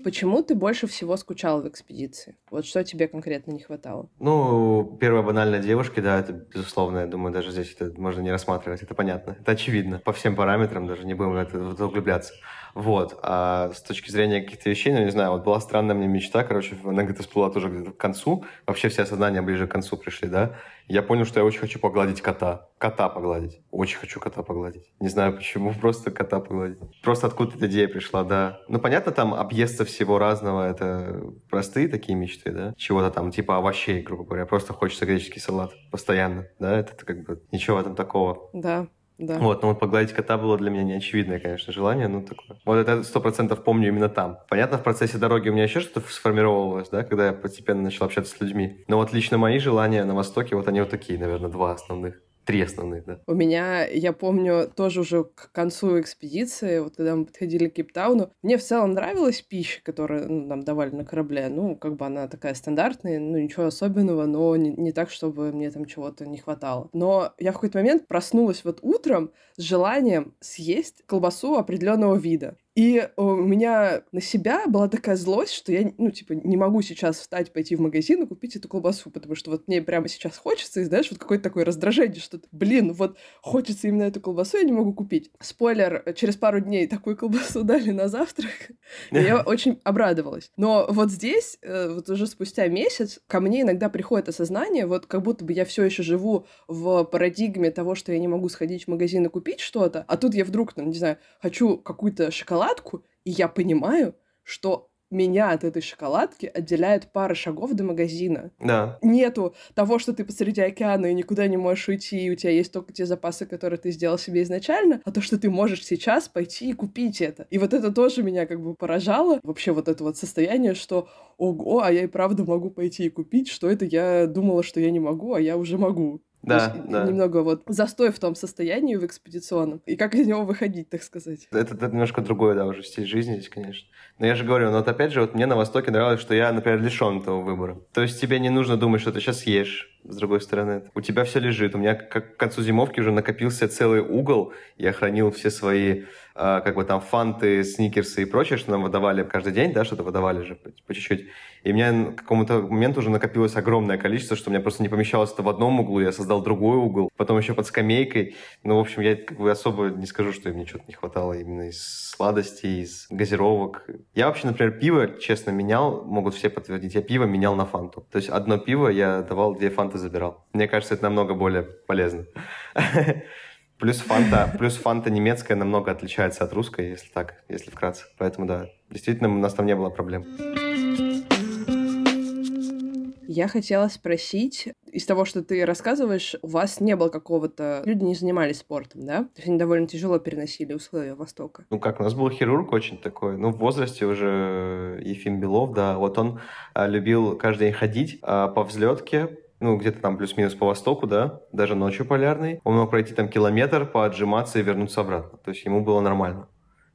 Speaker 2: Почему ты больше всего скучал в экспедиции? Вот что тебе конкретно не хватало?
Speaker 1: Ну, первая банальная девушки, да, это безусловно, я думаю, даже здесь это можно не рассматривать, это понятно. Это очевидно. По всем параметрам, даже не будем в это углубляться. Вот. А с точки зрения каких-то вещей, ну, не знаю, вот была странная мне мечта, короче, она где-то всплыла тоже где-то к концу. Вообще все осознания ближе к концу пришли, да. Я понял, что я очень хочу погладить кота. Кота погладить. Очень хочу кота погладить. Не знаю почему, просто кота погладить. Просто откуда эта идея пришла, да. Ну, понятно, там объесться всего разного, это простые такие мечты, да. Чего-то там типа овощей, грубо говоря. Просто хочется греческий салат постоянно, да. Это как бы ничего в этом такого.
Speaker 2: Да. Да.
Speaker 1: Вот, но вот погладить кота было для меня неочевидное, конечно, желание, ну такое. Вот это сто процентов помню именно там. Понятно, в процессе дороги у меня еще что-то сформировалось, да, когда я постепенно начал общаться с людьми. Но вот лично мои желания на Востоке, вот они вот такие, наверное, два основных три основных, да.
Speaker 2: У меня, я помню, тоже уже к концу экспедиции, вот когда мы подходили к Кейптауну, мне в целом нравилась пища, которую ну, нам давали на корабле. Ну, как бы она такая стандартная, ну, ничего особенного, но не, не так, чтобы мне там чего-то не хватало. Но я в какой-то момент проснулась вот утром с желанием съесть колбасу определенного вида. И у меня на себя была такая злость, что я, ну, типа, не могу сейчас встать, пойти в магазин и купить эту колбасу, потому что вот мне прямо сейчас хочется, и знаешь, вот какое-то такое раздражение, что, блин, вот хочется именно эту колбасу, я не могу купить. Спойлер, через пару дней такую колбасу дали на завтрак, и я очень обрадовалась. Но вот здесь, э, вот уже спустя месяц, ко мне иногда приходит осознание, вот как будто бы я все еще живу в парадигме того, что я не могу сходить в магазин и купить что-то, а тут я вдруг, там, не знаю, хочу какую-то шоколад шоколадку, и я понимаю, что меня от этой шоколадки отделяет пара шагов до магазина.
Speaker 1: Да.
Speaker 2: Нету того, что ты посреди океана и никуда не можешь уйти, и у тебя есть только те запасы, которые ты сделал себе изначально, а то, что ты можешь сейчас пойти и купить это. И вот это тоже меня как бы поражало. Вообще вот это вот состояние, что ого, а я и правда могу пойти и купить, что это я думала, что я не могу, а я уже могу.
Speaker 1: Да,
Speaker 2: есть,
Speaker 1: да.
Speaker 2: Немного вот застой в том состоянии в экспедиционном. И как из него выходить, так сказать.
Speaker 1: Это, это немножко другое, да, уже стиль жизни здесь, конечно. Но я же говорю, но вот опять же, вот мне на Востоке нравилось, что я, например, лишен этого выбора. То есть тебе не нужно думать, что ты сейчас ешь, с другой стороны. У тебя все лежит. У меня как к концу зимовки уже накопился целый угол. Я хранил все свои а, как бы там фанты, сникерсы и прочее, что нам выдавали каждый день, да, что-то выдавали же по, по чуть-чуть. И у меня к какому-то моменту уже накопилось огромное количество, что у меня просто не помещалось это в одном углу, я создал другой угол, потом еще под скамейкой. Ну, в общем, я как бы особо не скажу, что мне что-то не хватало именно из сладостей, из газировок. Я вообще, например, пиво, честно, менял, могут все подтвердить, я пиво менял на фанту. То есть одно пиво я давал, две фанты забирал. Мне кажется, это намного более полезно. Плюс фанта, плюс фанта немецкая намного отличается от русской, если так, если вкратце. Поэтому да, действительно, у нас там не было проблем.
Speaker 2: Я хотела спросить, из того, что ты рассказываешь, у вас не было какого-то... Люди не занимались спортом, да? То есть они довольно тяжело переносили условия Востока.
Speaker 1: Ну как, у нас был хирург очень такой, ну в возрасте уже Ефим Белов, да, вот он а, любил каждый день ходить а, по взлетке, ну, где-то там плюс-минус по востоку, да, даже ночью полярный. Он мог пройти там километр, поотжиматься и вернуться обратно. То есть ему было нормально.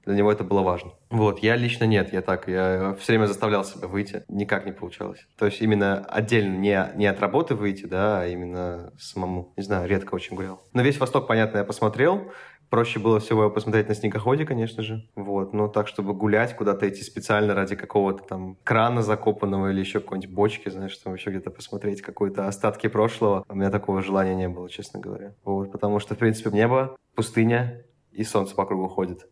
Speaker 1: Для него это было важно. Вот, я лично нет, я так, я все время заставлял себя выйти, никак не получалось. То есть именно отдельно, не, не от работы выйти, да, а именно самому. Не знаю, редко очень гулял. Но весь Восток, понятно, я посмотрел, Проще было всего посмотреть на снегоходе, конечно же. Вот. Но так, чтобы гулять, куда-то идти специально ради какого-то там крана закопанного или еще какой-нибудь бочки, знаешь, там еще где-то посмотреть какие-то остатки прошлого, у меня такого желания не было, честно говоря. Вот. Потому что, в принципе, небо, пустыня и солнце по кругу ходит.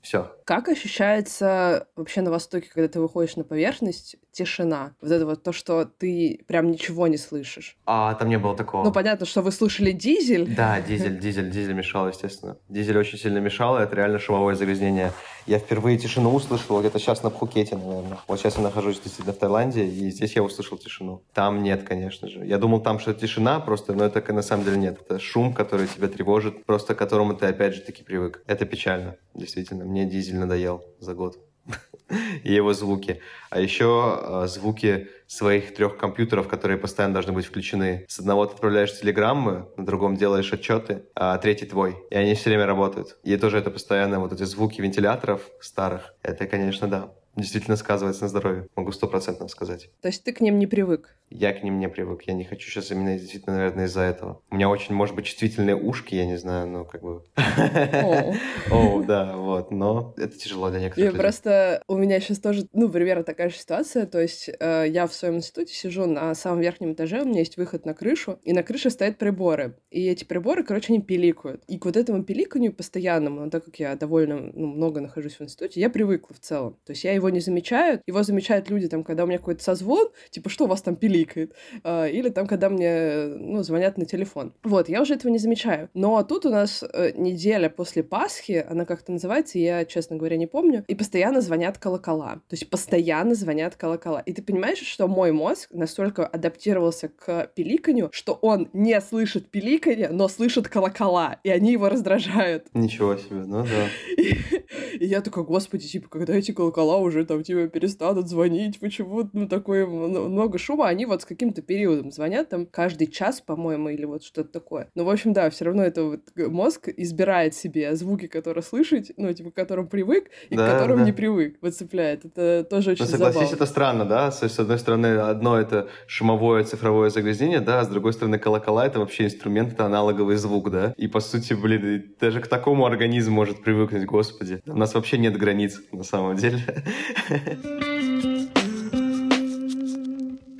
Speaker 1: Все.
Speaker 2: Как ощущается вообще на Востоке, когда ты выходишь на поверхность, тишина? Вот это вот то, что ты прям ничего не слышишь.
Speaker 1: А там не было такого.
Speaker 2: Ну, понятно, что вы слышали дизель.
Speaker 1: Да, дизель, дизель, дизель мешал, естественно. Дизель очень сильно мешал, и это реально шумовое загрязнение. Я впервые тишину услышал где-то сейчас на Пхукете, наверное. Вот сейчас я нахожусь действительно в Таиланде, и здесь я услышал тишину. Там нет, конечно же. Я думал, там что тишина просто, но это на самом деле нет. Это шум, который тебя тревожит, просто к которому ты опять же таки привык. Это печально, действительно. Мне дизель надоел за год. И его звуки. А еще э, звуки своих трех компьютеров, которые постоянно должны быть включены. С одного ты отправляешь телеграммы, на другом делаешь отчеты, а третий твой. И они все время работают. И тоже это постоянно вот эти звуки вентиляторов старых. Это, конечно, да действительно сказывается на здоровье. Могу стопроцентно сказать.
Speaker 2: То есть ты к ним не привык?
Speaker 1: Я к ним не привык. Я не хочу сейчас именно действительно, наверное, из-за этого. У меня очень, может быть, чувствительные ушки, я не знаю, но как бы... О, да, вот. Но это тяжело для некоторых
Speaker 2: Я просто... У меня сейчас тоже, ну, примерно такая же ситуация. То есть э, я в своем институте сижу на самом верхнем этаже, у меня есть выход на крышу, и на крыше стоят приборы. И эти приборы, короче, они пиликают. И к вот этому пиликанию постоянному, ну, так как я довольно ну, много нахожусь в институте, я привыкла в целом. То есть я его не замечают. Его замечают люди, там, когда у меня какой-то созвон, типа, что у вас там пиликает? А, или там, когда мне, ну, звонят на телефон. Вот, я уже этого не замечаю. Но тут у нас э, неделя после Пасхи, она как-то называется, я, честно говоря, не помню, и постоянно звонят колокола. То есть постоянно звонят колокола. И ты понимаешь, что мой мозг настолько адаптировался к пиликанью, что он не слышит пиликанье, но слышит колокола, и они его раздражают.
Speaker 1: Ничего себе, ну да.
Speaker 2: И, и я такой, господи, типа, когда эти колокола уже там типа перестанут звонить, почему ну такое много шума, они вот с каким-то периодом звонят, там каждый час, по-моему, или вот что-то такое. Но, в общем, да, все равно это вот мозг избирает себе звуки, которые слышать, ну, типа, к которым привык и да, к которым да. не привык, вот цепляет. Это тоже очень Но
Speaker 1: согласись,
Speaker 2: забавно.
Speaker 1: это странно, да? С одной стороны, одно это шумовое цифровое загрязнение, да, а с другой стороны, колокола — это вообще инструмент, это аналоговый звук, да? И, по сути, блин, даже к такому организм может привыкнуть, господи. У нас вообще нет границ, на самом деле. Yeah.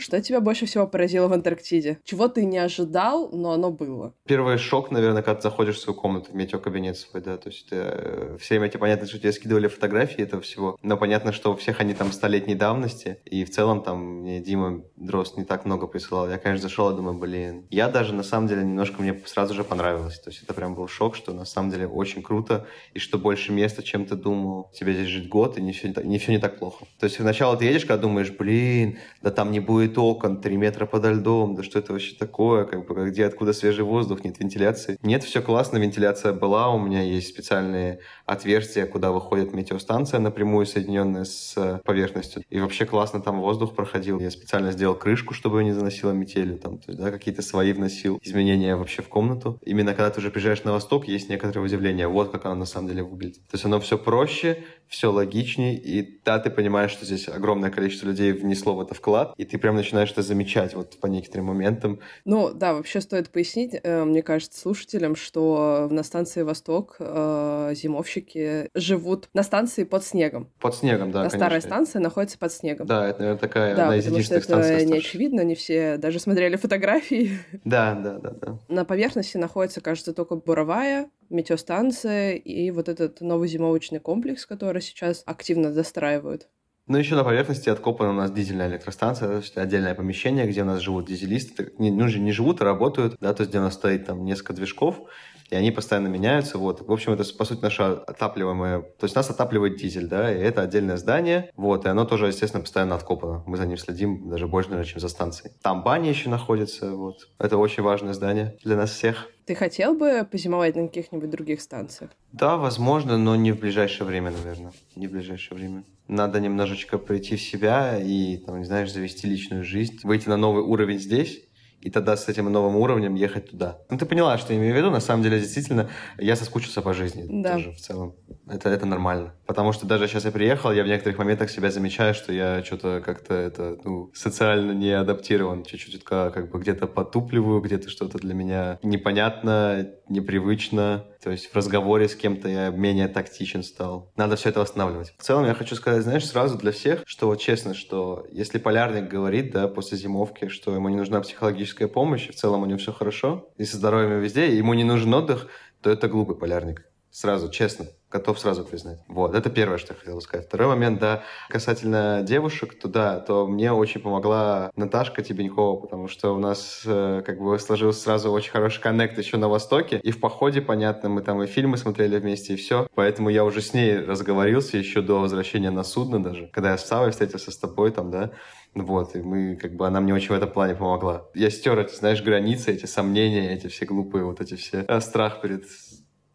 Speaker 2: Что тебя больше всего поразило в Антарктиде? Чего ты не ожидал, но оно было?
Speaker 1: Первый шок, наверное, когда ты заходишь в свою комнату, в метеокабинет свой, да, то есть э, все время тебе понятно, что тебе скидывали фотографии этого всего, но понятно, что у всех они там столетней давности, и в целом там мне Дима Дрозд не так много присылал. Я, конечно, зашел и думаю, блин. Я даже, на самом деле, немножко мне сразу же понравилось. То есть это прям был шок, что на самом деле очень круто, и что больше места, чем ты думал. Тебе здесь жить год, и не все, не все не так плохо. То есть сначала ты едешь, когда думаешь, блин, да там не будет окон 3 метра подо льдом, да что это вообще такое, как бы где, откуда свежий воздух, нет вентиляции. Нет, все классно, вентиляция была, у меня есть специальные отверстия, куда выходит метеостанция напрямую соединенная с поверхностью. И вообще классно там воздух проходил. Я специально сделал крышку, чтобы ее не заносило метелью, там, то есть, да, какие-то свои вносил изменения вообще в комнату. Именно когда ты уже приезжаешь на восток, есть некоторое удивление, вот как оно на самом деле выглядит. То есть оно все проще, все логичнее, и да, ты понимаешь, что здесь огромное количество людей внесло в это вклад, и ты прям начинаешь это замечать вот по некоторым моментам.
Speaker 2: Ну, да, вообще стоит пояснить, э, мне кажется, слушателям, что на станции «Восток» э, зимовщики живут на станции под снегом.
Speaker 1: Под снегом, да,
Speaker 2: На
Speaker 1: конечно.
Speaker 2: старая станция находится под снегом.
Speaker 1: Да, это, наверное, такая
Speaker 2: да,
Speaker 1: одна из единственных станций.
Speaker 2: это не очевидно, не все даже смотрели фотографии.
Speaker 1: Да, да, да, да.
Speaker 2: На поверхности находится, кажется, только буровая, метеостанция и вот этот новый зимовочный комплекс, который сейчас активно застраивают.
Speaker 1: Ну, еще на поверхности откопана у нас дизельная электростанция, то есть отдельное помещение, где у нас живут дизелисты. Не, ну, не живут, а работают, да, то есть где у нас стоит там несколько движков, и они постоянно меняются. Вот. В общем, это, по сути, наше отапливаемое... То есть нас отапливает дизель, да, и это отдельное здание, вот, и оно тоже, естественно, постоянно откопано. Мы за ним следим даже больше, наверное, чем за станцией. Там баня еще находится, вот. Это очень важное здание для нас всех.
Speaker 2: Ты хотел бы позимовать на каких-нибудь других станциях?
Speaker 1: Да, возможно, но не в ближайшее время, наверное. Не в ближайшее время надо немножечко прийти в себя и, там, не знаешь, завести личную жизнь, выйти на новый уровень здесь, и тогда с этим новым уровнем ехать туда. Ну, ты поняла, что я имею в виду. На самом деле, действительно, я соскучился по жизни да. тоже в целом. Это, это нормально. Потому что даже сейчас я приехал, я в некоторых моментах себя замечаю, что я что-то как-то это, ну, социально не адаптирован. Чуть-чуть как бы где-то потупливаю, где-то что-то для меня непонятно, непривычно. То есть в разговоре с кем-то я менее тактичен стал. Надо все это восстанавливать. В целом я хочу сказать, знаешь, сразу для всех, что вот честно, что если полярник говорит, да, после зимовки, что ему не нужна психологическая помощь, и в целом у него все хорошо, и со здоровьем везде, и ему не нужен отдых, то это глупый полярник. Сразу, честно готов сразу признать. Вот, это первое, что я хотел сказать. Второй момент, да, касательно девушек, то да, то мне очень помогла Наташка Тебенькова, потому что у нас э, как бы сложился сразу очень хороший коннект еще на Востоке, и в походе, понятно, мы там и фильмы смотрели вместе, и все. Поэтому я уже с ней разговорился еще до возвращения на судно даже, когда я с Савой встретился с тобой там, да, вот, и мы, как бы, она мне очень в этом плане помогла. Я стер эти, знаешь, границы, эти сомнения, эти все глупые, вот эти все, э, страх перед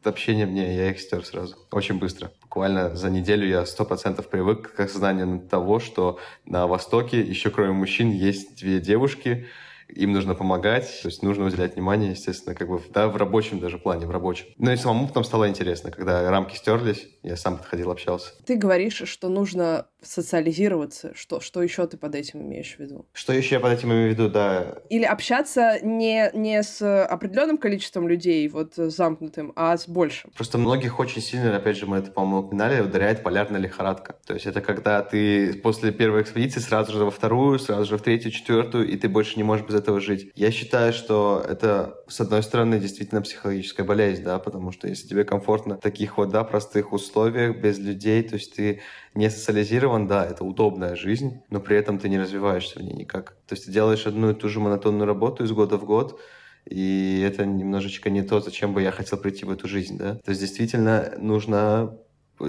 Speaker 1: общения мне, я их стер сразу. Очень быстро. Буквально за неделю я сто процентов привык к осознанию того, что на Востоке еще кроме мужчин есть две девушки, им нужно помогать, то есть нужно уделять внимание, естественно, как бы да, в рабочем даже плане, в рабочем. Ну и самому потом стало интересно, когда рамки стерлись, я сам подходил, общался.
Speaker 2: Ты говоришь, что нужно социализироваться. Что, что еще ты под этим имеешь в виду?
Speaker 1: Что еще я под этим имею в виду, да.
Speaker 2: Или общаться не, не с определенным количеством людей, вот замкнутым, а с большим.
Speaker 1: Просто многих очень сильно, опять же, мы это, по-моему, упоминали, ударяет полярная лихорадка. То есть это когда ты после первой экспедиции сразу же во вторую, сразу же в третью, четвертую, и ты больше не можешь без этого жить. Я считаю, что это, с одной стороны, действительно психологическая болезнь, да, потому что если тебе комфортно в таких вот, да, простых условиях, условиях, без людей, то есть ты не социализирован, да, это удобная жизнь, но при этом ты не развиваешься в ней никак. То есть ты делаешь одну и ту же монотонную работу из года в год, и это немножечко не то, зачем бы я хотел прийти в эту жизнь, да. То есть действительно нужно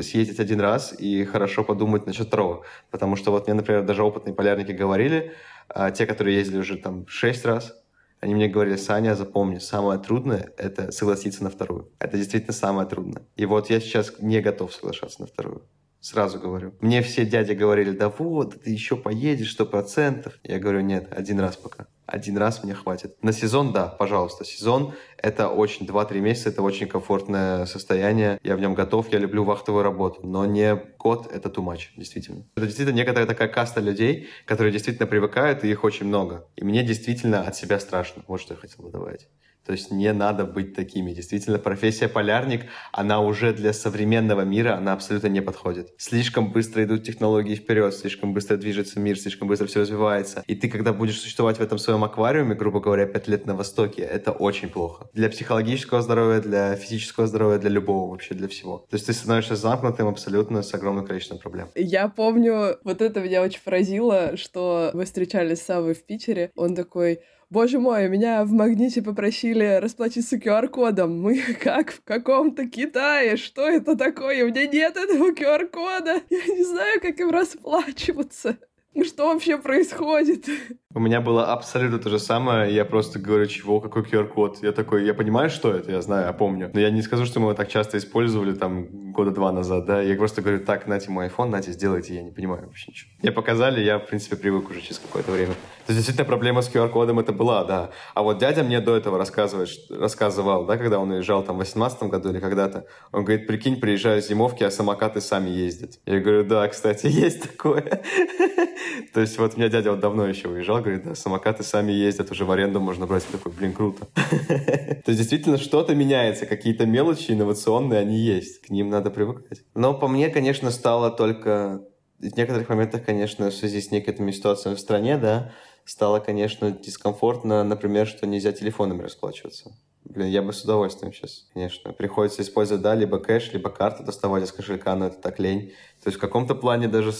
Speaker 1: съездить один раз и хорошо подумать насчет второго. Потому что вот мне, например, даже опытные полярники говорили, а те, которые ездили уже там шесть раз, они мне говорили, Саня, запомни, самое трудное — это согласиться на вторую. Это действительно самое трудное. И вот я сейчас не готов соглашаться на вторую. Сразу говорю. Мне все дяди говорили, да вот, ты еще поедешь, сто процентов. Я говорю, нет, один раз пока. Один раз мне хватит. На сезон, да, пожалуйста. Сезон — это очень, 2-3 месяца, это очень комфортное состояние. Я в нем готов, я люблю вахтовую работу. Но не год — это too much, действительно. Это действительно некоторая такая каста людей, которые действительно привыкают, и их очень много. И мне действительно от себя страшно. Вот что я хотел бы добавить. То есть не надо быть такими. Действительно, профессия полярник, она уже для современного мира, она абсолютно не подходит. Слишком быстро идут технологии вперед, слишком быстро движется мир, слишком быстро все развивается. И ты, когда будешь существовать в этом своем аквариуме, грубо говоря, пять лет на Востоке, это очень плохо. Для психологического здоровья, для физического здоровья, для любого вообще, для всего. То есть ты становишься замкнутым абсолютно с огромным количеством проблем.
Speaker 2: Я помню, вот это меня очень поразило, что мы встречались с Савой в Питере. Он такой, Боже мой, меня в магните попросили расплатиться QR-кодом. Мы как в каком-то Китае. Что это такое? У меня нет этого QR-кода. Я не знаю, как им расплачиваться. Что вообще происходит?
Speaker 1: У меня было абсолютно то же самое. Я просто говорю, чего, какой QR-код? Я такой, я понимаю, что это, я знаю, я помню. Но я не скажу, что мы его так часто использовали там года два назад, да. Я просто говорю, так, нате мой iPhone, нате, сделайте. Я не понимаю вообще ничего. Мне показали, я, в принципе, привык уже через какое-то время. То есть, действительно, проблема с QR-кодом это была, да. А вот дядя мне до этого рассказывает, рассказывал, да, когда он уезжал там в 18 году или когда-то. Он говорит, прикинь, приезжаю зимовки, а самокаты сами ездят. Я говорю, да, кстати, есть такое. То есть вот у меня дядя вот давно еще уезжал, говорит, да, самокаты сами ездят, уже в аренду можно брать. Я такой, блин, круто. То есть действительно что-то меняется, какие-то мелочи инновационные, они есть. К ним надо привыкать. Но по мне, конечно, стало только... В некоторых моментах, конечно, в связи с некоторыми ситуациями в стране, да, стало, конечно, дискомфортно, например, что нельзя телефонами расплачиваться. Блин, я бы с удовольствием сейчас, конечно. Приходится использовать, да, либо кэш, либо карту доставать из кошелька, но это так лень. То есть в каком-то плане даже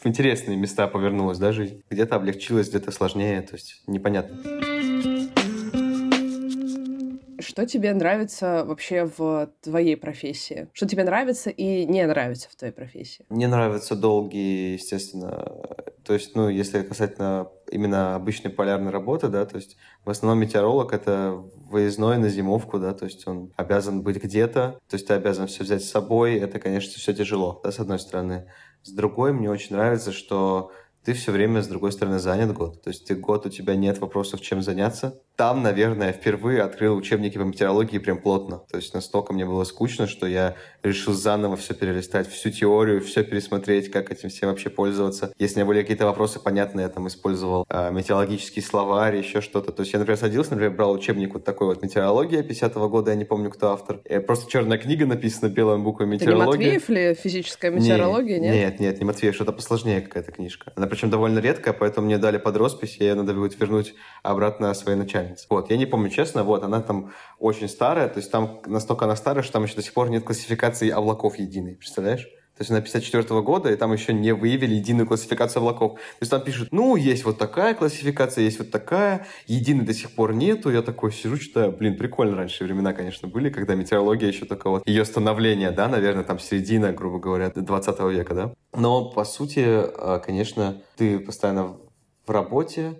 Speaker 1: в интересные места повернулась, да, жизнь. Где-то облегчилась, где-то сложнее, то есть непонятно.
Speaker 2: Что тебе нравится вообще в твоей профессии? Что тебе нравится и не нравится в твоей профессии?
Speaker 1: Мне нравятся долгие, естественно. То есть, ну, если касательно именно обычной полярной работы, да, то есть в основном метеоролог — это выездной на зимовку, да, то есть он обязан быть где-то, то есть ты обязан все взять с собой, это, конечно, все тяжело, да, с одной стороны. С другой, мне очень нравится, что ты все время, с другой стороны, занят год. То есть ты год, у тебя нет вопросов, чем заняться. Там, наверное, впервые открыл учебники по метеорологии прям плотно. То есть настолько мне было скучно, что я решил заново все перелистать, всю теорию, все пересмотреть, как этим всем вообще пользоваться. Если у меня были какие-то вопросы понятные, я там использовал э, метеорологический словарь, еще что-то. То есть я, например, садился, например, брал учебник вот такой вот «Метеорология» 50-го года, я не помню, кто автор. И просто черная книга написана белым буквой «Метеорология».
Speaker 2: Это не Матвеев ли физическая метеорология,
Speaker 1: нет? Нет, нет, не Матвеев, что-то посложнее какая-то книжка. Она причем довольно редкая, поэтому мне дали под роспись, и ее надо будет вернуть обратно своей начальнице. Вот, я не помню честно, вот, она там очень старая, то есть там настолько она старая, что там еще до сих пор нет классификации облаков единой, представляешь? То есть она 54 -го года, и там еще не выявили единую классификацию облаков. То есть там пишут, ну, есть вот такая классификация, есть вот такая, единой до сих пор нету. Я такой сижу, читаю, блин, прикольно раньше времена, конечно, были, когда метеорология еще только вот ее становление, да, наверное, там середина, грубо говоря, 20 века, да. Но, по сути, э, конечно, ты постоянно в работе,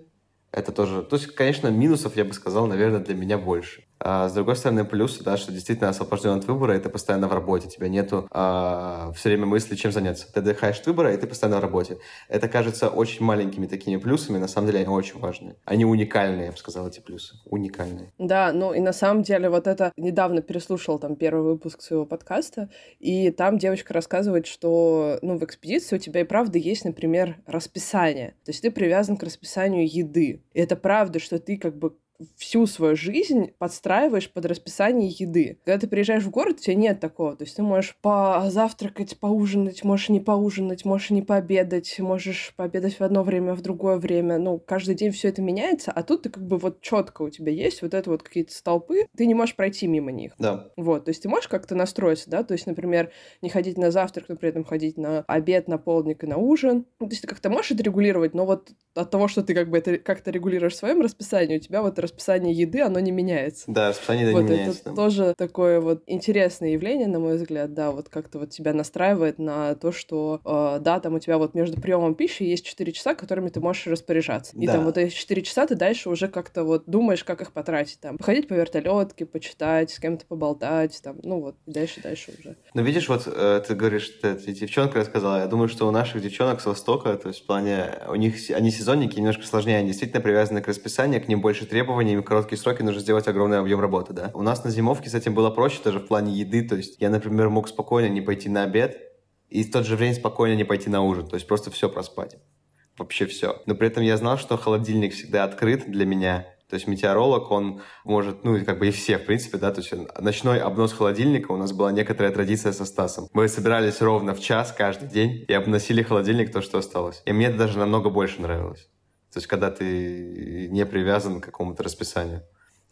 Speaker 1: это тоже... То есть, конечно, минусов, я бы сказал, наверное, для меня больше. А с другой стороны, плюс, да, что действительно освобожден от выбора, и ты постоянно в работе, тебя нету а, все время мысли, чем заняться. Ты отдыхаешь от выбора, и ты постоянно в работе. Это кажется очень маленькими такими плюсами, на самом деле они очень важные. Они уникальные, я бы сказал, эти плюсы. Уникальные.
Speaker 2: Да, ну и на самом деле вот это... Недавно переслушал там первый выпуск своего подкаста, и там девочка рассказывает, что, ну, в экспедиции у тебя и правда есть, например, расписание. То есть ты привязан к расписанию еды. И это правда, что ты как бы всю свою жизнь подстраиваешь под расписание еды. Когда ты приезжаешь в город, у тебя нет такого. То есть ты можешь позавтракать, поужинать, можешь не поужинать, можешь не пообедать, можешь пообедать в одно время, в другое время. Ну, каждый день все это меняется, а тут ты как бы вот четко у тебя есть вот это вот какие-то столпы, ты не можешь пройти мимо них.
Speaker 1: Да.
Speaker 2: Вот, то есть ты можешь как-то настроиться, да, то есть, например, не ходить на завтрак, но при этом ходить на обед, на полдник и на ужин. Ну, то есть ты как-то можешь это регулировать, но вот от того, что ты как бы это как-то регулируешь в своем расписании, у тебя вот расписание еды, оно не меняется.
Speaker 1: Да, расписание еды
Speaker 2: вот
Speaker 1: не меняется.
Speaker 2: Это тоже такое вот интересное явление, на мой взгляд, да, вот как-то вот тебя настраивает на то, что, э, да, там у тебя вот между приемом пищи есть 4 часа, которыми ты можешь распоряжаться. И
Speaker 1: Да.
Speaker 2: там вот эти 4 часа ты дальше уже как-то вот думаешь, как их потратить. Там, походить по вертолетке, почитать, с кем-то поболтать, там, ну вот, и дальше-дальше уже.
Speaker 1: Ну, видишь, вот э, ты говоришь, что это девчонка рассказала. Я думаю, что у наших девчонок с Востока, то есть в плане, у них, они сезонники немножко сложнее, они действительно привязаны к расписанию, к ним больше требований, в короткие сроки нужно сделать огромный объем работы, да. У нас на зимовке с этим было проще, даже в плане еды, то есть я, например, мог спокойно не пойти на обед и в тот же день спокойно не пойти на ужин, то есть просто все проспать. Вообще все. Но при этом я знал, что холодильник всегда открыт для меня, то есть метеоролог, он может, ну, как бы и все, в принципе, да, то есть ночной обнос холодильника, у нас была некоторая традиция со Стасом. Мы собирались ровно в час каждый день и обносили холодильник то, что осталось. И мне это даже намного больше нравилось. То есть когда ты не привязан к какому-то расписанию.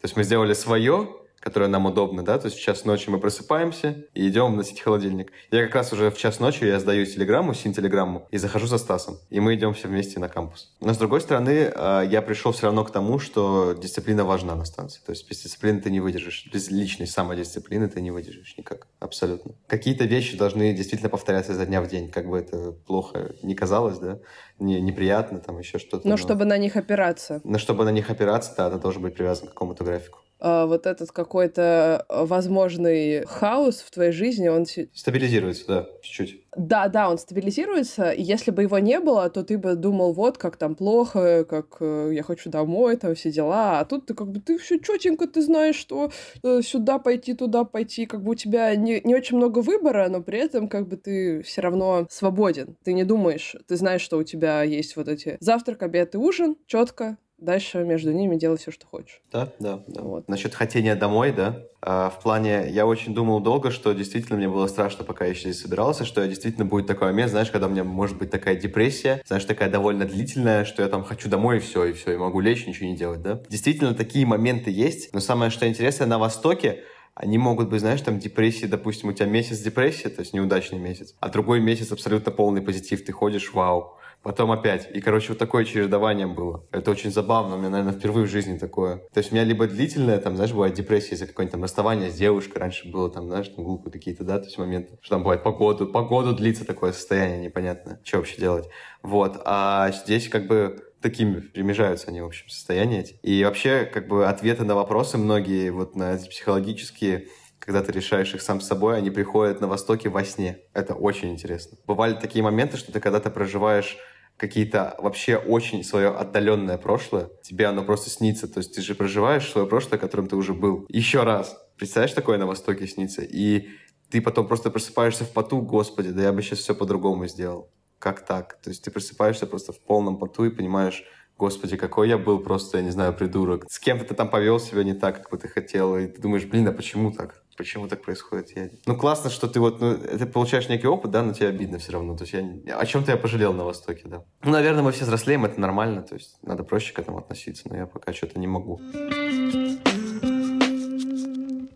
Speaker 1: То есть мы сделали свое, которое нам удобно, да, то есть в час ночи мы просыпаемся и идем носить холодильник. Я как раз уже в час ночи я сдаю телеграмму, син-телеграмму, и захожу со Стасом, и мы идем все вместе на кампус. Но с другой стороны, э, я пришел все равно к тому, что дисциплина важна на станции. То есть без дисциплины ты не выдержишь, без личной самодисциплины ты не выдержишь никак, абсолютно. Какие-то вещи должны действительно повторяться изо дня в день, как бы это плохо не казалось, да, не, неприятно, там еще что-то.
Speaker 2: Но чтобы на них опираться.
Speaker 1: Но чтобы на них опираться, да, ты должен быть привязан к какому-то графику.
Speaker 2: А, вот этот какой-то а, возможный хаос в твоей жизни, он...
Speaker 1: Стабилизируется, да, чуть-чуть.
Speaker 2: Да, да, он стабилизируется, и если бы его не было, то ты бы думал, вот, как там плохо, как э, я хочу домой, там все дела, а тут ты как бы, ты все четенько, ты знаешь, что э, сюда пойти, туда пойти, как бы у тебя не, не очень много выбора, но при этом как бы ты все равно свободен, ты не думаешь, ты знаешь, что у тебя есть вот эти завтрак, обед и ужин, четко, дальше между ними делай все, что хочешь.
Speaker 1: Да, да, да.
Speaker 2: Вот.
Speaker 1: Насчет хотения домой, да. А, в плане, я очень думал долго, что действительно мне было страшно, пока я еще здесь собирался, что я действительно будет такой момент, знаешь, когда у меня может быть такая депрессия, знаешь, такая довольно длительная, что я там хочу домой и все, и все, и могу лечь, ничего не делать, да. Действительно, такие моменты есть, но самое, что интересно, на Востоке они могут быть, знаешь, там депрессии, допустим, у тебя месяц депрессии, то есть неудачный месяц, а другой месяц абсолютно полный позитив, ты ходишь, вау, потом опять. И, короче, вот такое чередование было. Это очень забавно. У меня, наверное, впервые в жизни такое. То есть у меня либо длительная, там, знаешь, бывает депрессия из-за какое-нибудь там расставание с девушкой. Раньше было там, знаешь, там глупые какие-то, да, то есть моменты. Что там бывает погоду. Погоду длится такое состояние непонятное. Что вообще делать? Вот. А здесь как бы такими перемежаются они, в общем, состояния эти. И вообще, как бы, ответы на вопросы многие, вот на эти психологические, когда ты решаешь их сам с собой, они приходят на Востоке во сне. Это очень интересно. Бывали такие моменты, что ты когда-то проживаешь какие-то вообще очень свое отдаленное прошлое, тебе оно просто снится. То есть ты же проживаешь свое прошлое, которым ты уже был. Еще раз. Представляешь, такое на Востоке снится? И ты потом просто просыпаешься в поту, господи, да я бы сейчас все по-другому сделал. Как так? То есть ты просыпаешься просто в полном поту и понимаешь, господи, какой я был просто, я не знаю, придурок. С кем-то ты там повел себя не так, как бы ты хотел, и ты думаешь, блин, а почему так? Почему так происходит? Я... Ну, классно, что ты вот, ну, ты получаешь некий опыт, да, но тебе обидно все равно. То есть я... О чем-то я пожалел на Востоке, да. Ну, наверное, мы все взрослеем, это нормально, то есть надо проще к этому относиться, но я пока что-то не могу.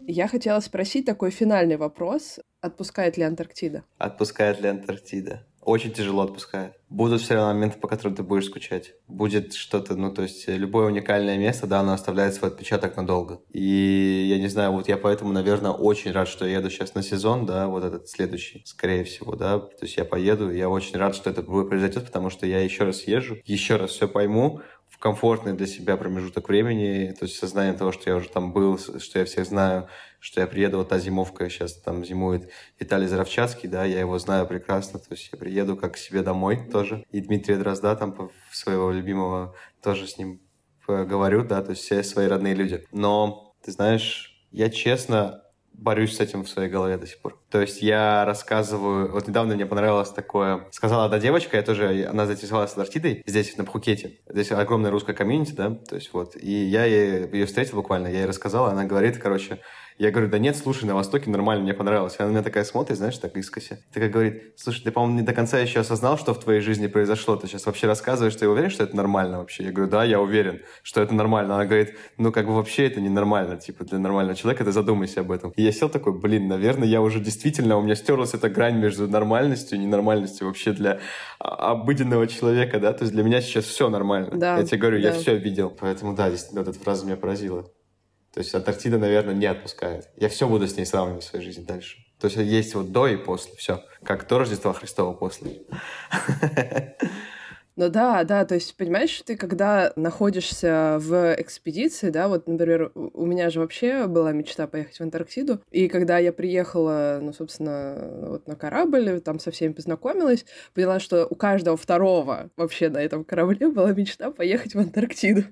Speaker 2: Я хотела спросить такой финальный вопрос. Отпускает ли Антарктида?
Speaker 1: Отпускает ли Антарктида? Очень тяжело отпускает. Будут все равно моменты, по которым ты будешь скучать. Будет что-то, ну, то есть любое уникальное место, да, оно оставляет свой отпечаток надолго. И я не знаю, вот я поэтому, наверное, очень рад, что я еду сейчас на сезон, да, вот этот следующий, скорее всего, да. То есть я поеду, я очень рад, что это произойдет, потому что я еще раз езжу, еще раз все пойму, в комфортный для себя промежуток времени, то есть сознание того, что я уже там был, что я всех знаю, что я приеду, вот та зимовка, сейчас там зимует Виталий Заровчатский, да, я его знаю прекрасно, то есть я приеду как к себе домой тоже, и Дмитрия Дрозда, там, своего любимого, тоже с ним говорю, да, то есть все свои родные люди. Но, ты знаешь, я честно борюсь с этим в своей голове до сих пор. То есть я рассказываю... Вот недавно мне понравилось такое... Сказала одна девочка, я тоже... Она заинтересовалась Антарктидой здесь, на Пхукете. Здесь огромная русская комьюнити, да? То есть вот. И я ей, ее встретил буквально, я ей рассказал, она говорит, короче, Я говорю, да нет, слушай, на Востоке нормально, мне понравилось. Она на меня такая смотрит, знаешь, так искося. Такая говорит, слушай, ты, по-моему, не до конца еще осознал, что в твоей жизни произошло. Ты сейчас вообще рассказываешь, ты уверен, что это нормально вообще? Я говорю, да, я уверен, что это нормально. Она говорит, ну, как бы вообще это не нормально. Типа, для нормального человека ты задумайся об этом. И я сел такой, блин, наверное, я уже действительно, у меня стерлась эта грань между нормальностью и ненормальностью вообще для а, обыденного человека, да? То есть для меня сейчас все нормально.
Speaker 2: Да,
Speaker 1: я тебе говорю,
Speaker 2: да.
Speaker 1: я все видел. Поэтому, да, действительно, вот эта фраза меня поразила. То есть Антарктида, наверное, не отпускает. Я все буду с ней сравнивать в своей жизни дальше. То есть есть вот до и после, все. Как до Рождества Христова после.
Speaker 2: Ну да, да, то есть, понимаешь, ты когда находишься в экспедиции, да, вот, например, у меня же вообще была мечта поехать в Антарктиду, и когда я приехала, ну, собственно, вот на корабль, там со всеми познакомилась, поняла, что у каждого второго вообще на этом корабле была мечта поехать в Антарктиду.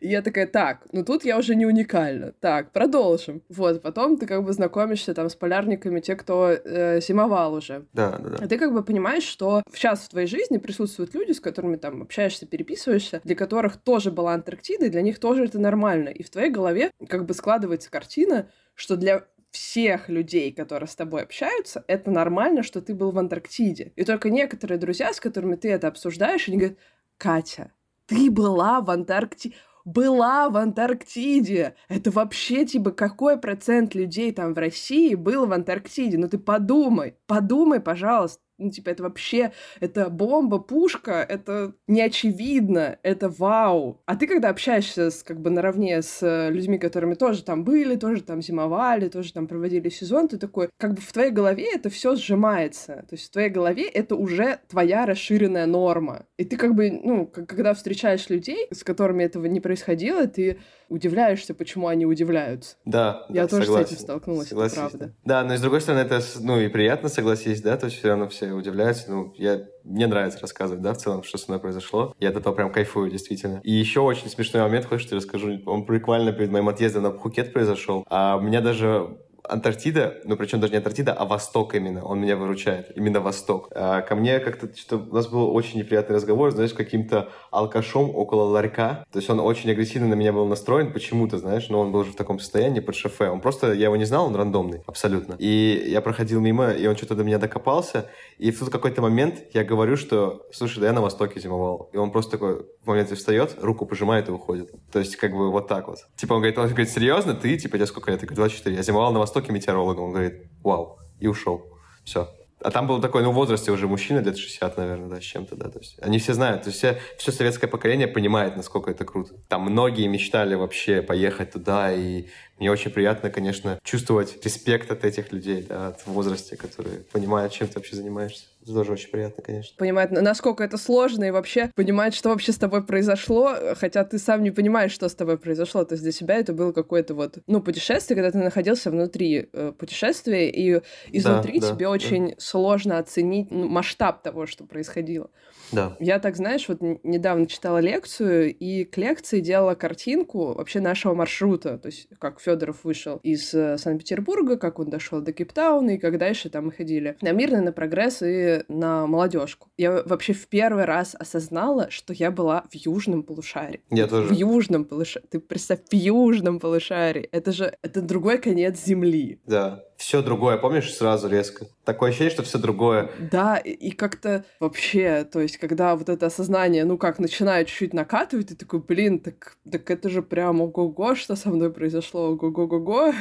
Speaker 2: И я такая, так, ну тут я уже не уникальна. Так, продолжим. Вот, потом ты как бы знакомишься там с полярниками, те, кто э, зимовал уже.
Speaker 1: Да, да, да.
Speaker 2: А ты как бы понимаешь, что сейчас в твоей жизни присутствуют люди, с которыми там общаешься, переписываешься, для которых тоже была Антарктида, и для них тоже это нормально. И в твоей голове как бы складывается картина, что для всех людей, которые с тобой общаются, это нормально, что ты был в Антарктиде. И только некоторые друзья, с которыми ты это обсуждаешь, они говорят, Катя, ты была в Антарктиде. Была в Антарктиде. Это вообще, типа, какой процент людей там в России был в Антарктиде? Ну ты подумай, подумай, пожалуйста. Ну, типа, это вообще, это бомба, пушка, это неочевидно, это вау. А ты, когда общаешься с, как бы наравне с людьми, которыми тоже там были, тоже там зимовали, тоже там проводили сезон, ты такой, как бы в твоей голове это все сжимается. То есть в твоей голове это уже твоя расширенная норма. И ты как бы, ну, когда встречаешь людей, с которыми этого не происходило, ты удивляешься, почему они удивляются.
Speaker 1: Да,
Speaker 2: Я
Speaker 1: да,
Speaker 2: тоже с
Speaker 1: согласен.
Speaker 2: этим столкнулась, это
Speaker 1: Согласись,
Speaker 2: правда.
Speaker 1: Да. Да, но и с другой стороны, это, с- ну, и приятно, согласись, да, то есть все равно все удивляются, ну, я, мне нравится рассказывать, да, в целом, что со мной произошло. Я от этого прям кайфую, действительно. И еще очень смешной момент, хочешь, я расскажу, он буквально перед моим отъездом на Пхукет произошел, а у меня даже Антарктида, ну причем даже не Антарктида, а Восток именно, он меня выручает, именно Восток. А, ко мне как-то, что у нас был очень неприятный разговор, знаешь, с каким-то алкашом около ларька, то есть он очень агрессивно на меня был настроен почему-то, знаешь, но он был уже в таком состоянии под шофе, он просто, я его не знал, он рандомный, абсолютно. И я проходил мимо, и он что-то до меня докопался, и в тот какой-то момент я говорю, что, слушай, да я на Востоке зимовал. И он просто такой в моменте встает, руку пожимает и уходит. То есть как бы вот так вот. Типа он говорит, он говорит, серьезно, ты, типа, тебе сколько лет? Я говорю, 24. Я зимовал на Востоке метеорологом. Он говорит, вау. И ушел. Все. А там был такой, ну, в возрасте уже мужчина, лет 60, наверное, да, с чем-то, да. То есть они все знают, то есть все, все советское поколение понимает, насколько это круто. Там многие мечтали вообще поехать туда, и мне очень приятно, конечно, чувствовать респект от этих людей, да, от возрасте, которые понимают, чем ты вообще занимаешься. Это тоже очень приятно, конечно.
Speaker 2: Понимать, на- насколько это сложно, и вообще понимать, что вообще с тобой произошло, хотя ты сам не понимаешь, что с тобой произошло. То есть для себя это было какое-то вот, ну, путешествие, когда ты находился внутри э, путешествия, и изнутри
Speaker 1: да,
Speaker 2: тебе
Speaker 1: да.
Speaker 2: очень сложно оценить ну, масштаб того, что происходило.
Speaker 1: Да.
Speaker 2: Я так, знаешь, вот недавно читала лекцию, и к лекции делала картинку вообще нашего маршрута. То есть как Федоров вышел из э, Санкт-Петербурга, как он дошел до Кейптауна, и как дальше там мы ходили на Мирный, на Прогресс и на Молодежку. Я вообще в первый раз осознала, что я была в Южном полушарии.
Speaker 1: Я
Speaker 2: В
Speaker 1: тоже.
Speaker 2: Южном полушарии. Ты представь, в Южном полушарии. Это же, это другой конец Земли.
Speaker 1: Да. Все другое, помнишь, сразу резко? Такое ощущение, что все другое.
Speaker 2: Да, и, и как-то вообще, то есть, когда вот это осознание, ну как, начинает чуть-чуть накатывать, ты такой, блин, так, так это же прям ого-го, что со мной произошло, ого-го-го-го.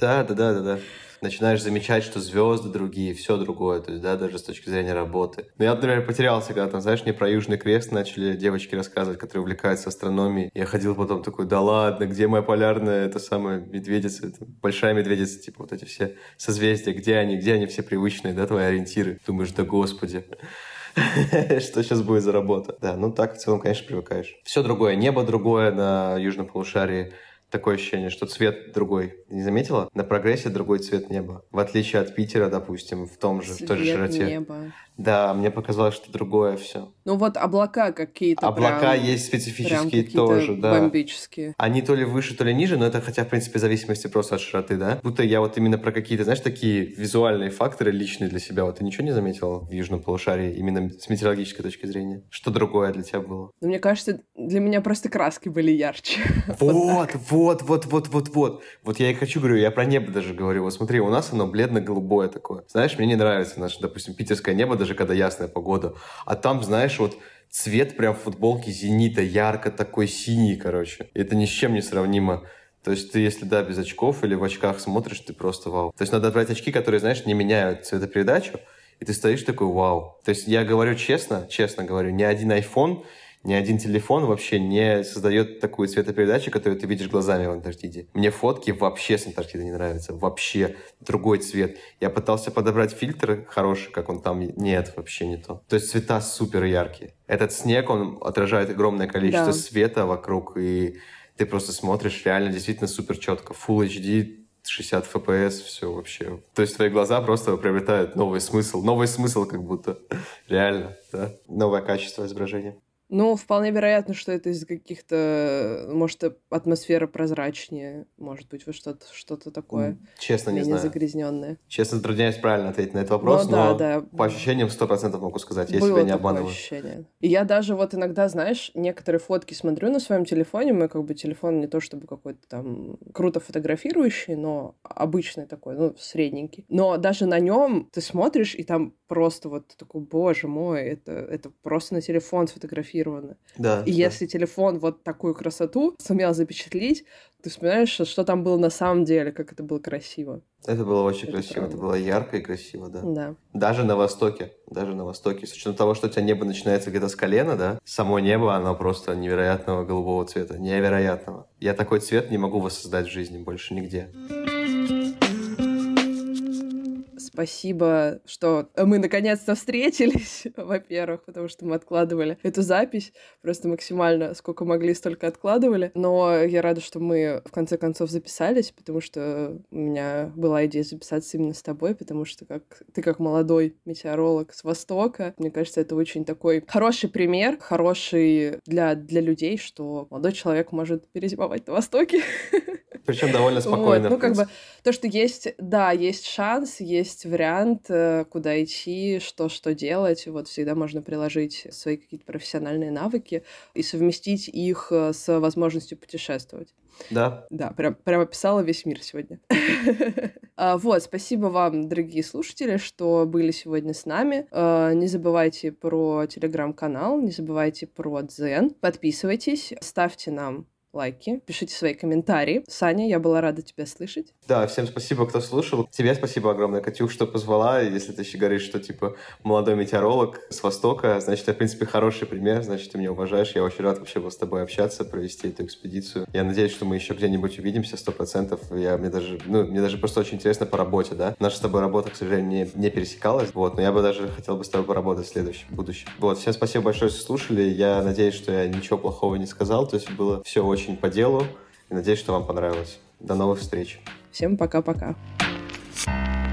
Speaker 1: Да, да, да, да, да. Начинаешь замечать, что звезды другие, все другое, то есть, да, даже с точки зрения работы. Но я, например, потерялся, когда там, знаешь, мне про Южный Крест начали девочки рассказывать, которые увлекаются астрономией. Я ходил потом такой, да ладно, где моя полярная, это самая медведица, это большая медведица, типа вот эти все созвездия, где они, где они все привычные, да, твои ориентиры. Думаешь, да господи. Что сейчас будет за работа? Да, ну так в целом, конечно, привыкаешь. Все другое, небо другое на южном полушарии. Такое ощущение, что цвет другой. Не заметила? На прогрессе другой цвет неба. В отличие от Питера, допустим, в том же, в той же
Speaker 2: Цвет
Speaker 1: широте.
Speaker 2: неба.
Speaker 1: Да, мне показалось, что другое все.
Speaker 2: Ну вот облака какие-то
Speaker 1: Облака
Speaker 2: прям-
Speaker 1: есть
Speaker 2: прям
Speaker 1: специфические
Speaker 2: какие-то
Speaker 1: тоже, да.
Speaker 2: бомбические.
Speaker 1: Они то ли выше, то ли ниже, но это хотя, в принципе, в зависимости просто от широты, да? Будто я вот именно про какие-то, знаешь, такие визуальные факторы личные для себя. Вот ты ничего не заметил в южном полушарии именно с метеорологической точки зрения? Что другое для тебя было?
Speaker 2: Но мне кажется, для меня просто краски были ярче.
Speaker 1: Вот, вот, вот, вот, вот, вот. Вот я и хочу, говорю, я про небо даже говорю. Вот смотри, у нас оно бледно-голубое такое. Знаешь, мне не нравится наше, допустим, питерское небо, даже когда ясная погода. А там, знаешь, вот цвет прям футболки «Зенита», ярко такой синий, короче. Это ни с чем не сравнимо. То есть ты, если, да, без очков или в очках смотришь, ты просто вау. То есть надо брать очки, которые, знаешь, не меняют цветопередачу, и ты стоишь такой вау. То есть я говорю честно, честно говорю, ни один iPhone ни один телефон вообще не создает такую цветопередачу, которую ты видишь глазами в Антарктиде. Мне фотки вообще с Антарктиды не нравятся. Вообще другой цвет. Я пытался подобрать фильтр хороший, как он там. Нет, вообще не то. То есть цвета супер яркие. Этот снег, он отражает огромное количество да. света вокруг, и ты просто смотришь реально действительно супер четко. Full HD 60 FPS, все вообще. То есть твои глаза просто приобретают новый смысл. Новый смысл как будто. Реально, да. Новое качество изображения.
Speaker 2: Ну, вполне вероятно, что это из каких-то... Может, атмосфера прозрачнее, может быть, вот что-то что такое.
Speaker 1: Честно, не знаю.
Speaker 2: загрязненное.
Speaker 1: Честно, затрудняюсь правильно ответить на этот вопрос, ну, но да, по ощущениям сто процентов могу сказать, я Было себя не обманываю.
Speaker 2: ощущение. И я даже вот иногда, знаешь, некоторые фотки смотрю на своем телефоне, мой как бы телефон не то чтобы какой-то там круто фотографирующий, но обычный такой, ну, средненький. Но даже на нем ты смотришь, и там просто вот такой, боже мой, это, это просто на телефон сфотографировано.
Speaker 1: Да.
Speaker 2: И
Speaker 1: да.
Speaker 2: если телефон вот такую красоту сумел запечатлеть, ты вспоминаешь, что там было на самом деле, как это было красиво.
Speaker 1: Это было очень это красиво, правда. это было ярко и красиво, да.
Speaker 2: Да.
Speaker 1: Даже на востоке, даже на востоке, с учетом того, что у тебя небо начинается где-то с колена, да, само небо, оно просто невероятного голубого цвета, невероятного. Я такой цвет не могу воссоздать в жизни больше нигде.
Speaker 2: Спасибо, что мы наконец-то встретились, во-первых, потому что мы откладывали эту запись. Просто максимально сколько могли, столько откладывали. Но я рада, что мы в конце концов записались, потому что у меня была идея записаться именно с тобой, потому что как ты как молодой метеоролог с Востока, мне кажется, это очень такой хороший пример, хороший для, для людей, что молодой человек может перезимовать на Востоке.
Speaker 1: Причем довольно спокойно.
Speaker 2: Вот. Ну, как бы то, что есть, да, есть шанс, есть вариант, э, куда идти, что что делать. Вот всегда можно приложить свои какие-то профессиональные навыки и совместить их э, с возможностью путешествовать.
Speaker 1: Да.
Speaker 2: Да, прям, прям описала весь мир сегодня. А, вот, спасибо вам, дорогие слушатели, что были сегодня с нами. А, не забывайте про телеграм-канал, не забывайте про Дзен. Подписывайтесь, ставьте нам лайки, пишите свои комментарии. Саня, я была рада тебя слышать.
Speaker 1: Да, всем спасибо, кто слушал. Тебе спасибо огромное, Катюх, что позвала. Если ты еще говоришь, что, типа, молодой метеоролог с Востока, значит, я, в принципе, хороший пример, значит, ты меня уважаешь. Я очень рад вообще был с тобой общаться, провести эту экспедицию. Я надеюсь, что мы еще где-нибудь увидимся, сто процентов. Я, мне даже, ну, мне даже просто очень интересно по работе, да. Наша с тобой работа, к сожалению, не, не пересекалась, вот, но я бы даже хотел бы с тобой поработать в следующем, в будущем. Вот, всем спасибо большое, что слушали. Я надеюсь, что я ничего плохого не сказал, то есть было все очень очень по делу. И надеюсь, что вам понравилось. До новых встреч.
Speaker 2: Всем пока-пока. thank you